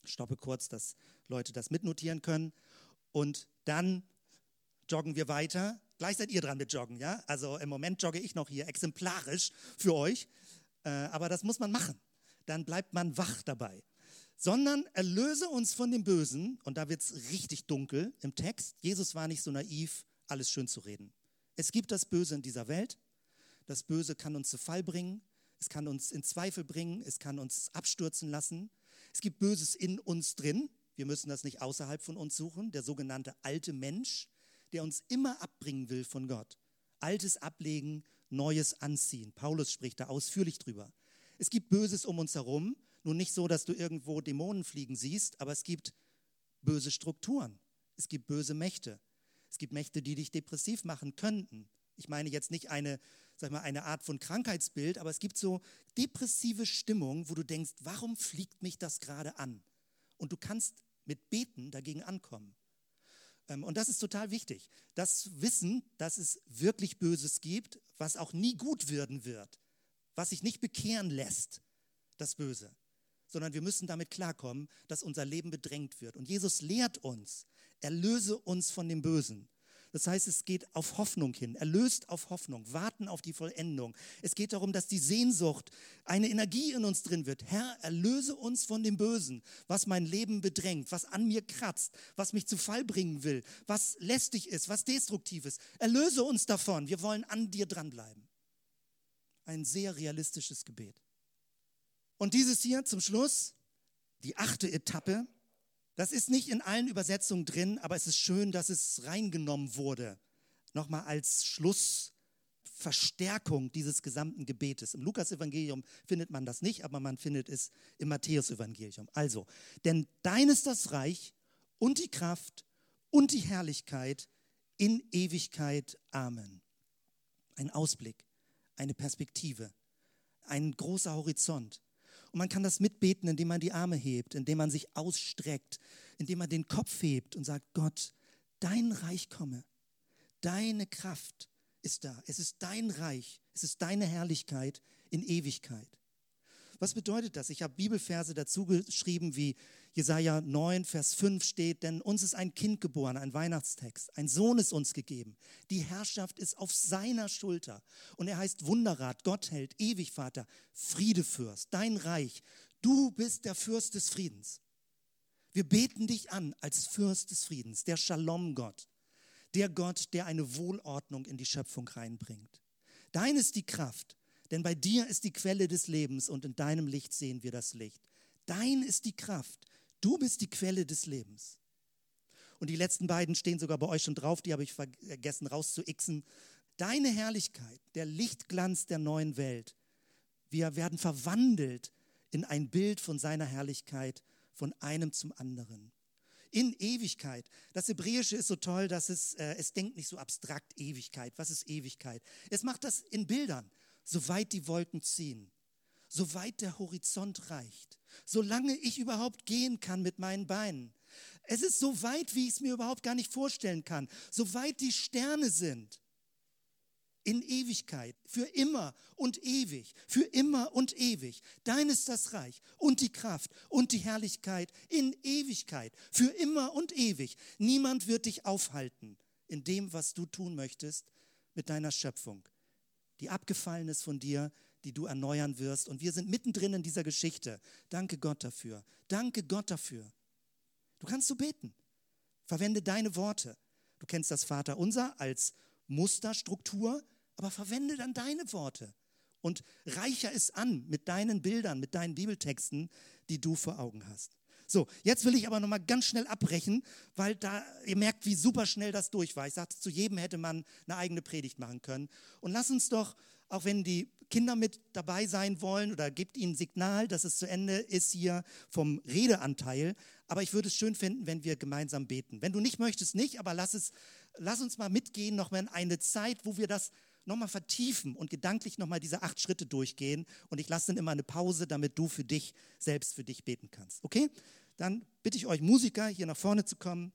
Speaker 1: Ich stoppe kurz, dass Leute das mitnotieren können. Und dann joggen wir weiter. Gleich seid ihr dran mit Joggen, ja? Also im Moment jogge ich noch hier exemplarisch für euch. Äh, aber das muss man machen. Dann bleibt man wach dabei sondern erlöse uns von dem Bösen. Und da wird es richtig dunkel im Text. Jesus war nicht so naiv, alles schön zu reden. Es gibt das Böse in dieser Welt. Das Böse kann uns zu Fall bringen. Es kann uns in Zweifel bringen. Es kann uns abstürzen lassen. Es gibt Böses in uns drin. Wir müssen das nicht außerhalb von uns suchen. Der sogenannte alte Mensch, der uns immer abbringen will von Gott. Altes ablegen, Neues anziehen. Paulus spricht da ausführlich drüber. Es gibt Böses um uns herum nun nicht so, dass du irgendwo Dämonen fliegen siehst, aber es gibt böse Strukturen. Es gibt böse Mächte. Es gibt Mächte, die dich depressiv machen könnten. Ich meine jetzt nicht eine, sag mal, eine Art von Krankheitsbild, aber es gibt so depressive Stimmung, wo du denkst, warum fliegt mich das gerade an? Und du kannst mit Beten dagegen ankommen. Ähm, und das ist total wichtig. Das Wissen, dass es wirklich Böses gibt, was auch nie gut werden wird, was sich nicht bekehren lässt, das Böse sondern wir müssen damit klarkommen, dass unser Leben bedrängt wird. Und Jesus lehrt uns, erlöse uns von dem Bösen. Das heißt, es geht auf Hoffnung hin, erlöst auf Hoffnung, warten auf die Vollendung. Es geht darum, dass die Sehnsucht, eine Energie in uns drin wird. Herr, erlöse uns von dem Bösen, was mein Leben bedrängt, was an mir kratzt, was mich zu Fall bringen will, was lästig ist, was destruktiv ist. Erlöse uns davon. Wir wollen an dir dranbleiben. Ein sehr realistisches Gebet. Und dieses hier zum Schluss, die achte Etappe, Das ist nicht in allen Übersetzungen drin, aber es ist schön, dass es reingenommen wurde. Nochmal als Schlussverstärkung dieses gesamten Gebetes. Im Lukas-Evangelium findet man das nicht, aber man findet es im Matthäus-Evangelium. Also, denn dein ist das Reich und die Kraft und die Herrlichkeit in Ewigkeit. Amen. Ein Ausblick, eine Perspektive, ein großer Horizont. Und man kann das mitbeten, indem man die Arme hebt, indem man sich ausstreckt, indem man den Kopf hebt und sagt, Gott, dein Reich komme, deine Kraft ist da, es ist dein Reich, es ist deine Herrlichkeit in Ewigkeit. Was bedeutet das? Ich habe Bibelverse dazu geschrieben, wie Jesaja 9, Vers 5 steht, denn uns ist ein Kind geboren, ein Weihnachtstext. Ein Sohn ist uns gegeben. Die Herrschaft ist auf seiner Schulter. Und er heißt Wunderrat, Gottheld, Ewigvater, Friedefürst, dein Reich. Du bist der Fürst des Friedens. Wir beten dich an als Fürst des Friedens, der Shalom-Gott, der Gott, der eine Wohlordnung in die Schöpfung reinbringt. Dein ist die Kraft, denn bei dir ist die Quelle des Lebens und in deinem Licht sehen wir das Licht. Dein ist die Kraft, Du bist die Quelle des Lebens. Und die letzten beiden stehen sogar bei euch schon drauf, die habe ich vergessen rauszuixen. Deine Herrlichkeit, der Lichtglanz der neuen Welt. Wir werden verwandelt in ein Bild von seiner Herrlichkeit von einem zum anderen. In Ewigkeit. Das Hebräische ist so toll, dass es, äh, es denkt nicht so abstrakt Ewigkeit. Was ist Ewigkeit? Es macht das in Bildern, soweit die Wolken ziehen soweit der Horizont reicht, solange ich überhaupt gehen kann mit meinen Beinen. Es ist so weit, wie ich es mir überhaupt gar nicht vorstellen kann, soweit die Sterne sind. In Ewigkeit, für immer und ewig, für immer und ewig. Dein ist das Reich und die Kraft und die Herrlichkeit in Ewigkeit, für immer und ewig. Niemand wird dich aufhalten in dem, was du tun möchtest mit deiner Schöpfung, die abgefallen ist von dir, die du erneuern wirst. Und wir sind mittendrin in dieser Geschichte. Danke Gott dafür. Danke Gott dafür. Du kannst so beten. Verwende deine Worte. Du kennst das Vaterunser als Musterstruktur, aber verwende dann deine Worte und reicher es an mit deinen Bildern, mit deinen Bibeltexten, die du vor Augen hast. So, jetzt will ich aber nochmal ganz schnell abbrechen, weil da, ihr merkt, wie super schnell das durch war. Ich sagte, zu jedem hätte man eine eigene Predigt machen können. Und lass uns doch, auch wenn die Kinder mit dabei sein wollen oder gebt ihnen Signal, dass es zu Ende ist hier vom Redeanteil. Aber ich würde es schön finden, wenn wir gemeinsam beten. Wenn du nicht möchtest, nicht, aber lass, es, lass uns mal mitgehen, nochmal in eine Zeit, wo wir das nochmal vertiefen und gedanklich nochmal diese acht Schritte durchgehen. Und ich lasse dann immer eine Pause, damit du für dich selbst für dich beten kannst. Okay? Dann bitte ich euch Musiker hier nach vorne zu kommen,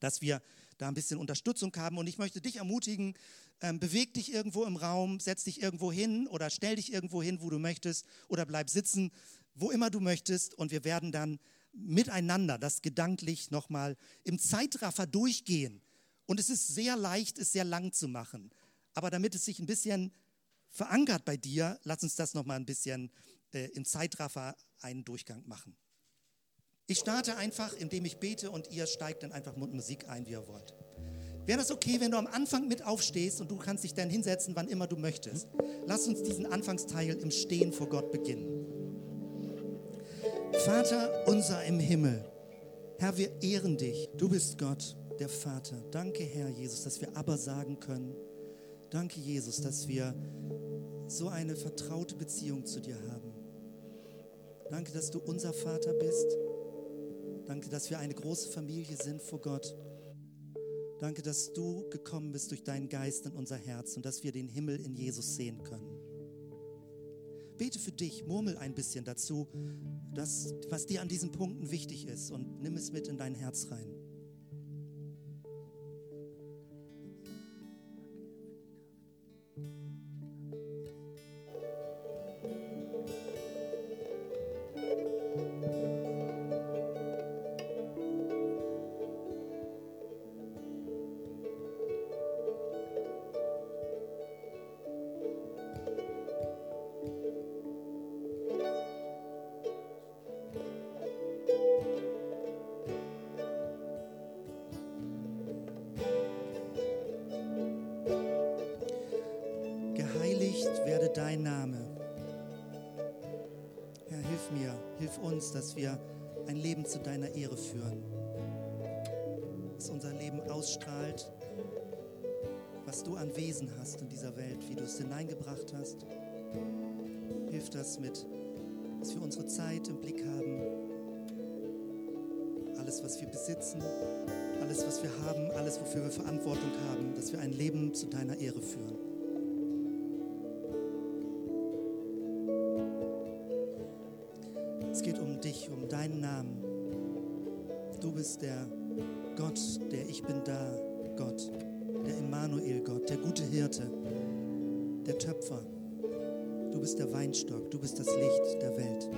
Speaker 1: dass wir da ein bisschen Unterstützung haben. Und ich möchte dich ermutigen, ähm, beweg dich irgendwo im Raum, setz dich irgendwo hin oder stell dich irgendwo hin, wo du möchtest oder bleib sitzen, wo immer du möchtest. Und wir werden dann miteinander das gedanklich nochmal im Zeitraffer durchgehen. Und es ist sehr leicht, es sehr lang zu machen. Aber damit es sich ein bisschen verankert bei dir, lass uns das nochmal ein bisschen äh, im Zeitraffer einen Durchgang machen. Ich starte einfach, indem ich bete und ihr steigt dann einfach mit Musik ein, wie ihr wollt. Wäre das okay, wenn du am Anfang mit aufstehst und du kannst dich dann hinsetzen, wann immer du möchtest? Lass uns diesen Anfangsteil im Stehen vor Gott beginnen. Vater unser im Himmel, Herr, wir ehren dich. Du bist Gott, der Vater. Danke, Herr Jesus, dass wir aber sagen können. Danke, Jesus, dass wir so eine vertraute Beziehung zu dir haben. Danke, dass du unser Vater bist. Danke, dass wir eine große Familie sind vor Gott. Danke, dass du gekommen bist durch deinen Geist in unser Herz und dass wir den Himmel in Jesus sehen können. Bete für dich, murmel ein bisschen dazu, das, was dir an diesen Punkten wichtig ist und nimm es mit in dein Herz rein. Es hineingebracht hast. Hilf das mit, dass wir unsere Zeit im Blick haben, alles, was wir besitzen, alles, was wir haben, alles, wofür wir Verantwortung haben, dass wir ein Leben zu deiner Ehre führen. Es geht um dich, um deinen Namen. Du bist der Gott, der Ich bin da, Gott, der Immanuel Gott, der gute Hirte, der Töpfer. Du bist der Weinstock, du bist das Licht der Welt.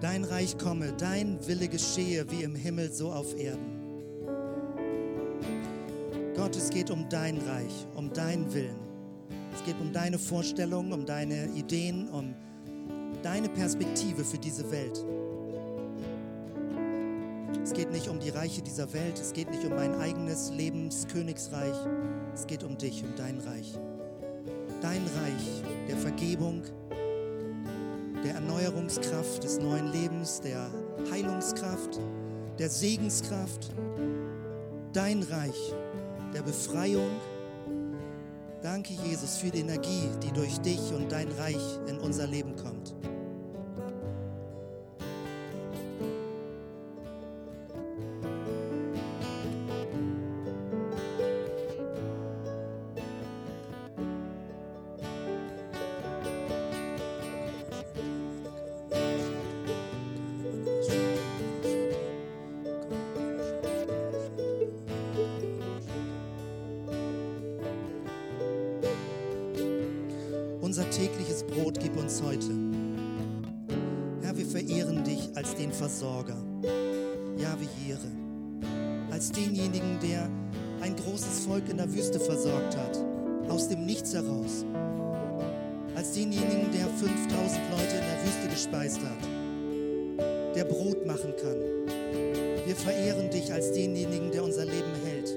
Speaker 1: Dein Reich komme, dein Wille geschehe wie im Himmel so auf Erden. Gott, es geht um dein Reich, um deinen Willen. Es geht um deine Vorstellungen, um deine Ideen, um deine Perspektive für diese Welt. Es geht nicht um die Reiche dieser Welt, es geht nicht um mein eigenes Lebenskönigsreich, es geht um dich, um dein Reich. Dein Reich der Vergebung, der Erneuerungskraft des neuen Lebens, der Heilungskraft, der Segenskraft. Dein Reich der Befreiung. Danke, Jesus, für die Energie, die durch dich und dein Reich in unser Leben tägliches Brot gib uns heute. Herr, wir verehren dich als den Versorger. Jahwe Jire. Als denjenigen, der ein großes Volk in der Wüste versorgt hat. Aus dem Nichts heraus. Als denjenigen, der 5000 Leute in der Wüste gespeist hat. Der Brot machen kann. Wir verehren dich als denjenigen, der unser Leben hält.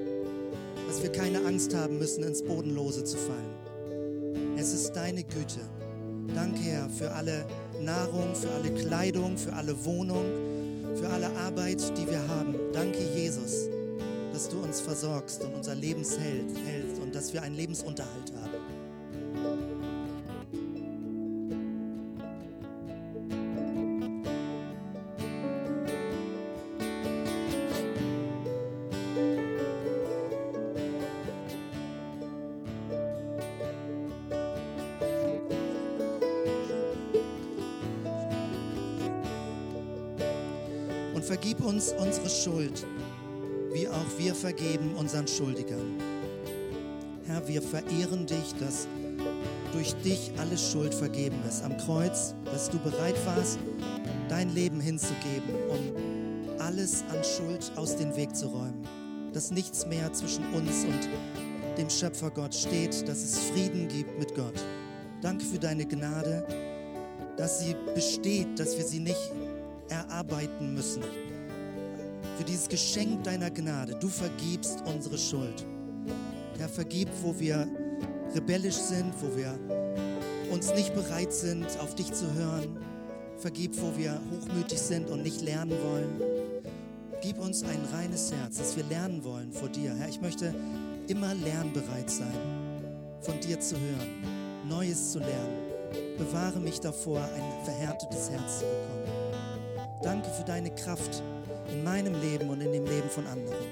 Speaker 1: Dass wir keine Angst haben müssen, ins Bodenlose zu fallen. Für alle Nahrung, für alle Kleidung, für alle Wohnung, für alle Arbeit, die wir haben. Danke, Jesus, dass du uns versorgst und unser Leben hältst und dass wir einen Lebensunterhalt haben. Uns unsere Schuld, wie auch wir vergeben unseren Schuldigern. Herr, wir verehren dich, dass durch dich alle Schuld vergeben ist. Am Kreuz, dass du bereit warst, dein Leben hinzugeben, um alles an Schuld aus dem Weg zu räumen. Dass nichts mehr zwischen uns und dem Schöpfer Gott steht, dass es Frieden gibt mit Gott. Danke für deine Gnade, dass sie besteht, dass wir sie nicht erarbeiten müssen. Für dieses Geschenk deiner Gnade. Du vergibst unsere Schuld. Herr, vergib, wo wir rebellisch sind, wo wir uns nicht bereit sind, auf dich zu hören. Vergib, wo wir hochmütig sind und nicht lernen wollen. Gib uns ein reines Herz, dass wir lernen wollen vor dir. Herr, ich möchte immer lernbereit sein, von dir zu hören, Neues zu lernen. Bewahre mich davor, ein verhärtetes Herz zu bekommen. Danke für deine Kraft in meinem Leben und in dem Leben von anderen.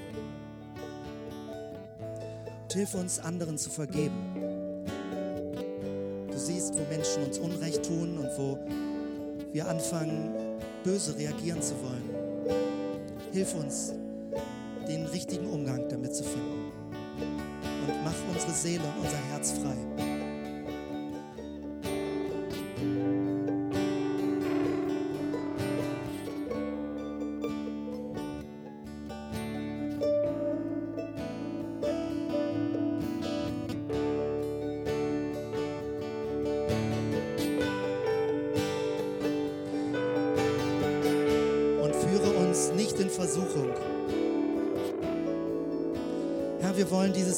Speaker 1: Und hilf uns, anderen zu vergeben. Du siehst, wo Menschen uns Unrecht tun und wo wir anfangen, böse reagieren zu wollen. Hilf uns, den richtigen Umgang damit zu finden. Und mach unsere Seele und unser Herz frei.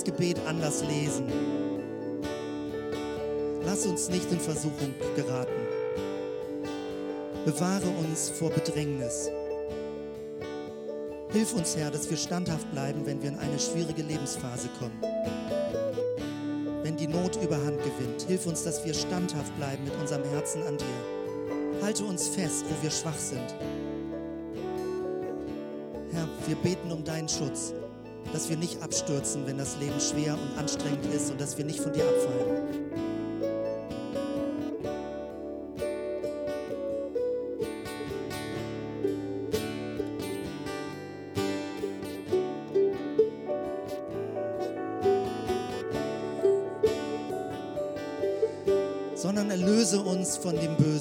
Speaker 1: Gebet anders lesen. Lass uns nicht in Versuchung geraten. Bewahre uns vor Bedrängnis. Hilf uns, Herr, dass wir standhaft bleiben, wenn wir in eine schwierige Lebensphase kommen. Wenn die Not überhand gewinnt, hilf uns, dass wir standhaft bleiben mit unserem Herzen an dir. Halte uns fest, wo wir schwach sind. Herr, wir beten um deinen Schutz, dass wir nicht abstürzen, wenn das Leben schwer und anstrengend ist und dass wir nicht von dir abfallen. sondern erlöse uns von dem Bösen.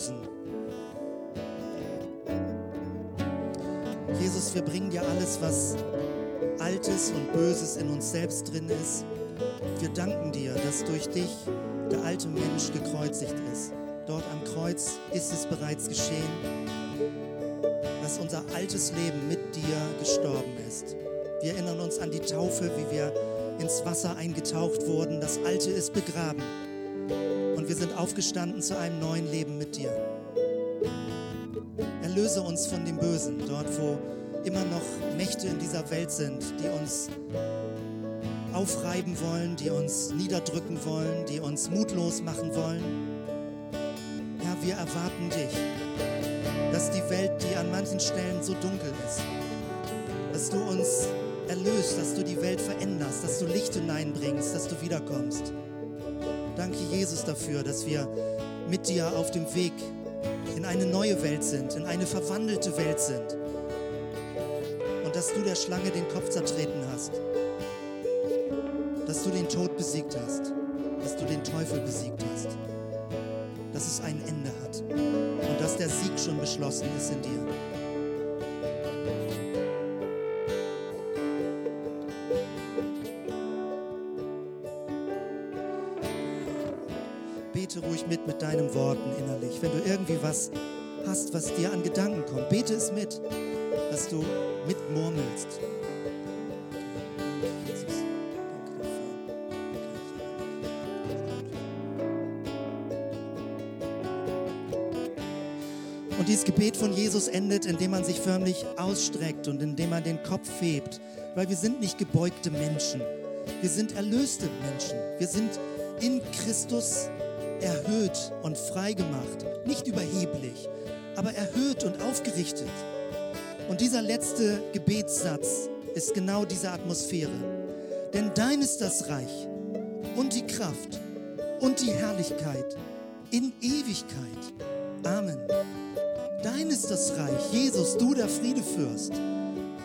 Speaker 1: Uns selbst drin ist. Wir danken dir, dass durch dich der alte Mensch gekreuzigt ist. Dort am Kreuz ist es bereits geschehen, dass unser altes Leben mit dir gestorben ist. Wir erinnern uns an die Taufe, wie wir ins Wasser eingetaucht wurden. Das Alte ist begraben und wir sind aufgestanden zu einem neuen Leben mit dir. Erlöse uns von dem Bösen, dort wo immer noch Mächte in dieser Welt sind, die uns aufreiben wollen, die uns niederdrücken wollen, die uns mutlos machen wollen. Herr, wir erwarten dich, dass die Welt, die an manchen Stellen so dunkel ist, dass du uns erlöst, dass du die Welt veränderst, dass du Licht hineinbringst, dass du wiederkommst. Danke, Jesus, dafür, dass wir mit dir auf dem Weg in eine neue Welt sind, in eine verwandelte Welt sind. Und dass du der Schlange den Kopf zertreten hast. Dass du den Tod besiegt hast. Dass du den Teufel besiegt hast. Dass es ein Ende hat. Und dass der Sieg schon beschlossen ist in dir. bete ruhig mit mit deinen Worten innerlich. Wenn du irgendwie was hast, was dir an Gedanken kommt, bete es mit, dass du mitmurmelst. Dieses Gebet von Jesus endet, indem man sich förmlich ausstreckt und indem man den Kopf hebt, weil wir sind nicht gebeugte Menschen. Wir sind erlöste Menschen. Wir sind in Christus erhöht und freigemacht, nicht überheblich, aber erhöht und aufgerichtet. Und dieser letzte Gebetssatz ist genau diese Atmosphäre. Denn dein ist das Reich und die Kraft und die Herrlichkeit in Ewigkeit. Amen. Dein ist das Reich, Jesus, du der Friedefürst.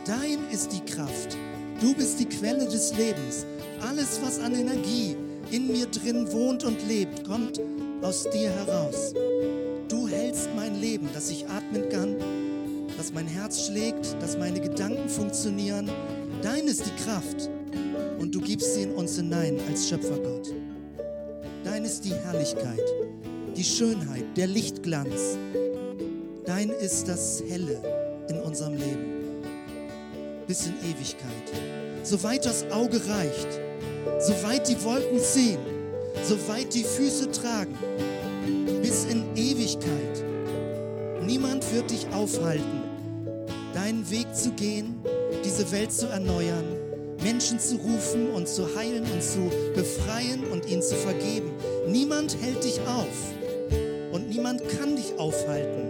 Speaker 1: Dein ist die Kraft. Du bist die Quelle des Lebens. Alles, was an Energie, in mir drin wohnt und lebt, kommt aus dir heraus. Du hältst mein Leben, dass ich atmen kann, dass mein Herz schlägt, dass meine Gedanken funktionieren. Dein ist die Kraft und du gibst sie in uns hinein als Schöpfergott. Dein ist die Herrlichkeit, die Schönheit, der Lichtglanz. Dein ist das Helle in unserem Leben bis in Ewigkeit. Soweit das Auge reicht, soweit die Wolken ziehen, soweit die Füße tragen, bis in Ewigkeit. Niemand wird dich aufhalten, deinen Weg zu gehen, diese Welt zu erneuern, Menschen zu rufen und zu heilen und zu befreien und ihnen zu vergeben. Niemand hält dich auf und niemand kann dich aufhalten.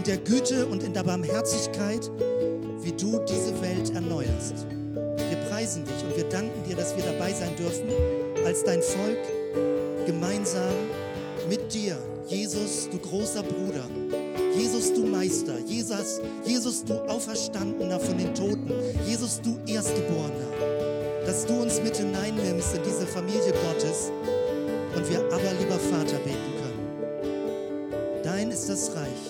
Speaker 1: In der Güte und in der Barmherzigkeit, wie du diese Welt erneuerst preisen dich und wir danken dir, dass wir dabei sein dürfen als dein Volk, gemeinsam mit dir. Jesus, du großer Bruder. Jesus, du Meister. Jesus, Jesus, du Auferstandener von den Toten. Jesus, du Erstgeborener. Dass du uns mit hineinnimmst in diese Familie Gottes und wir aber, lieber Vater, beten können. Dein ist das Reich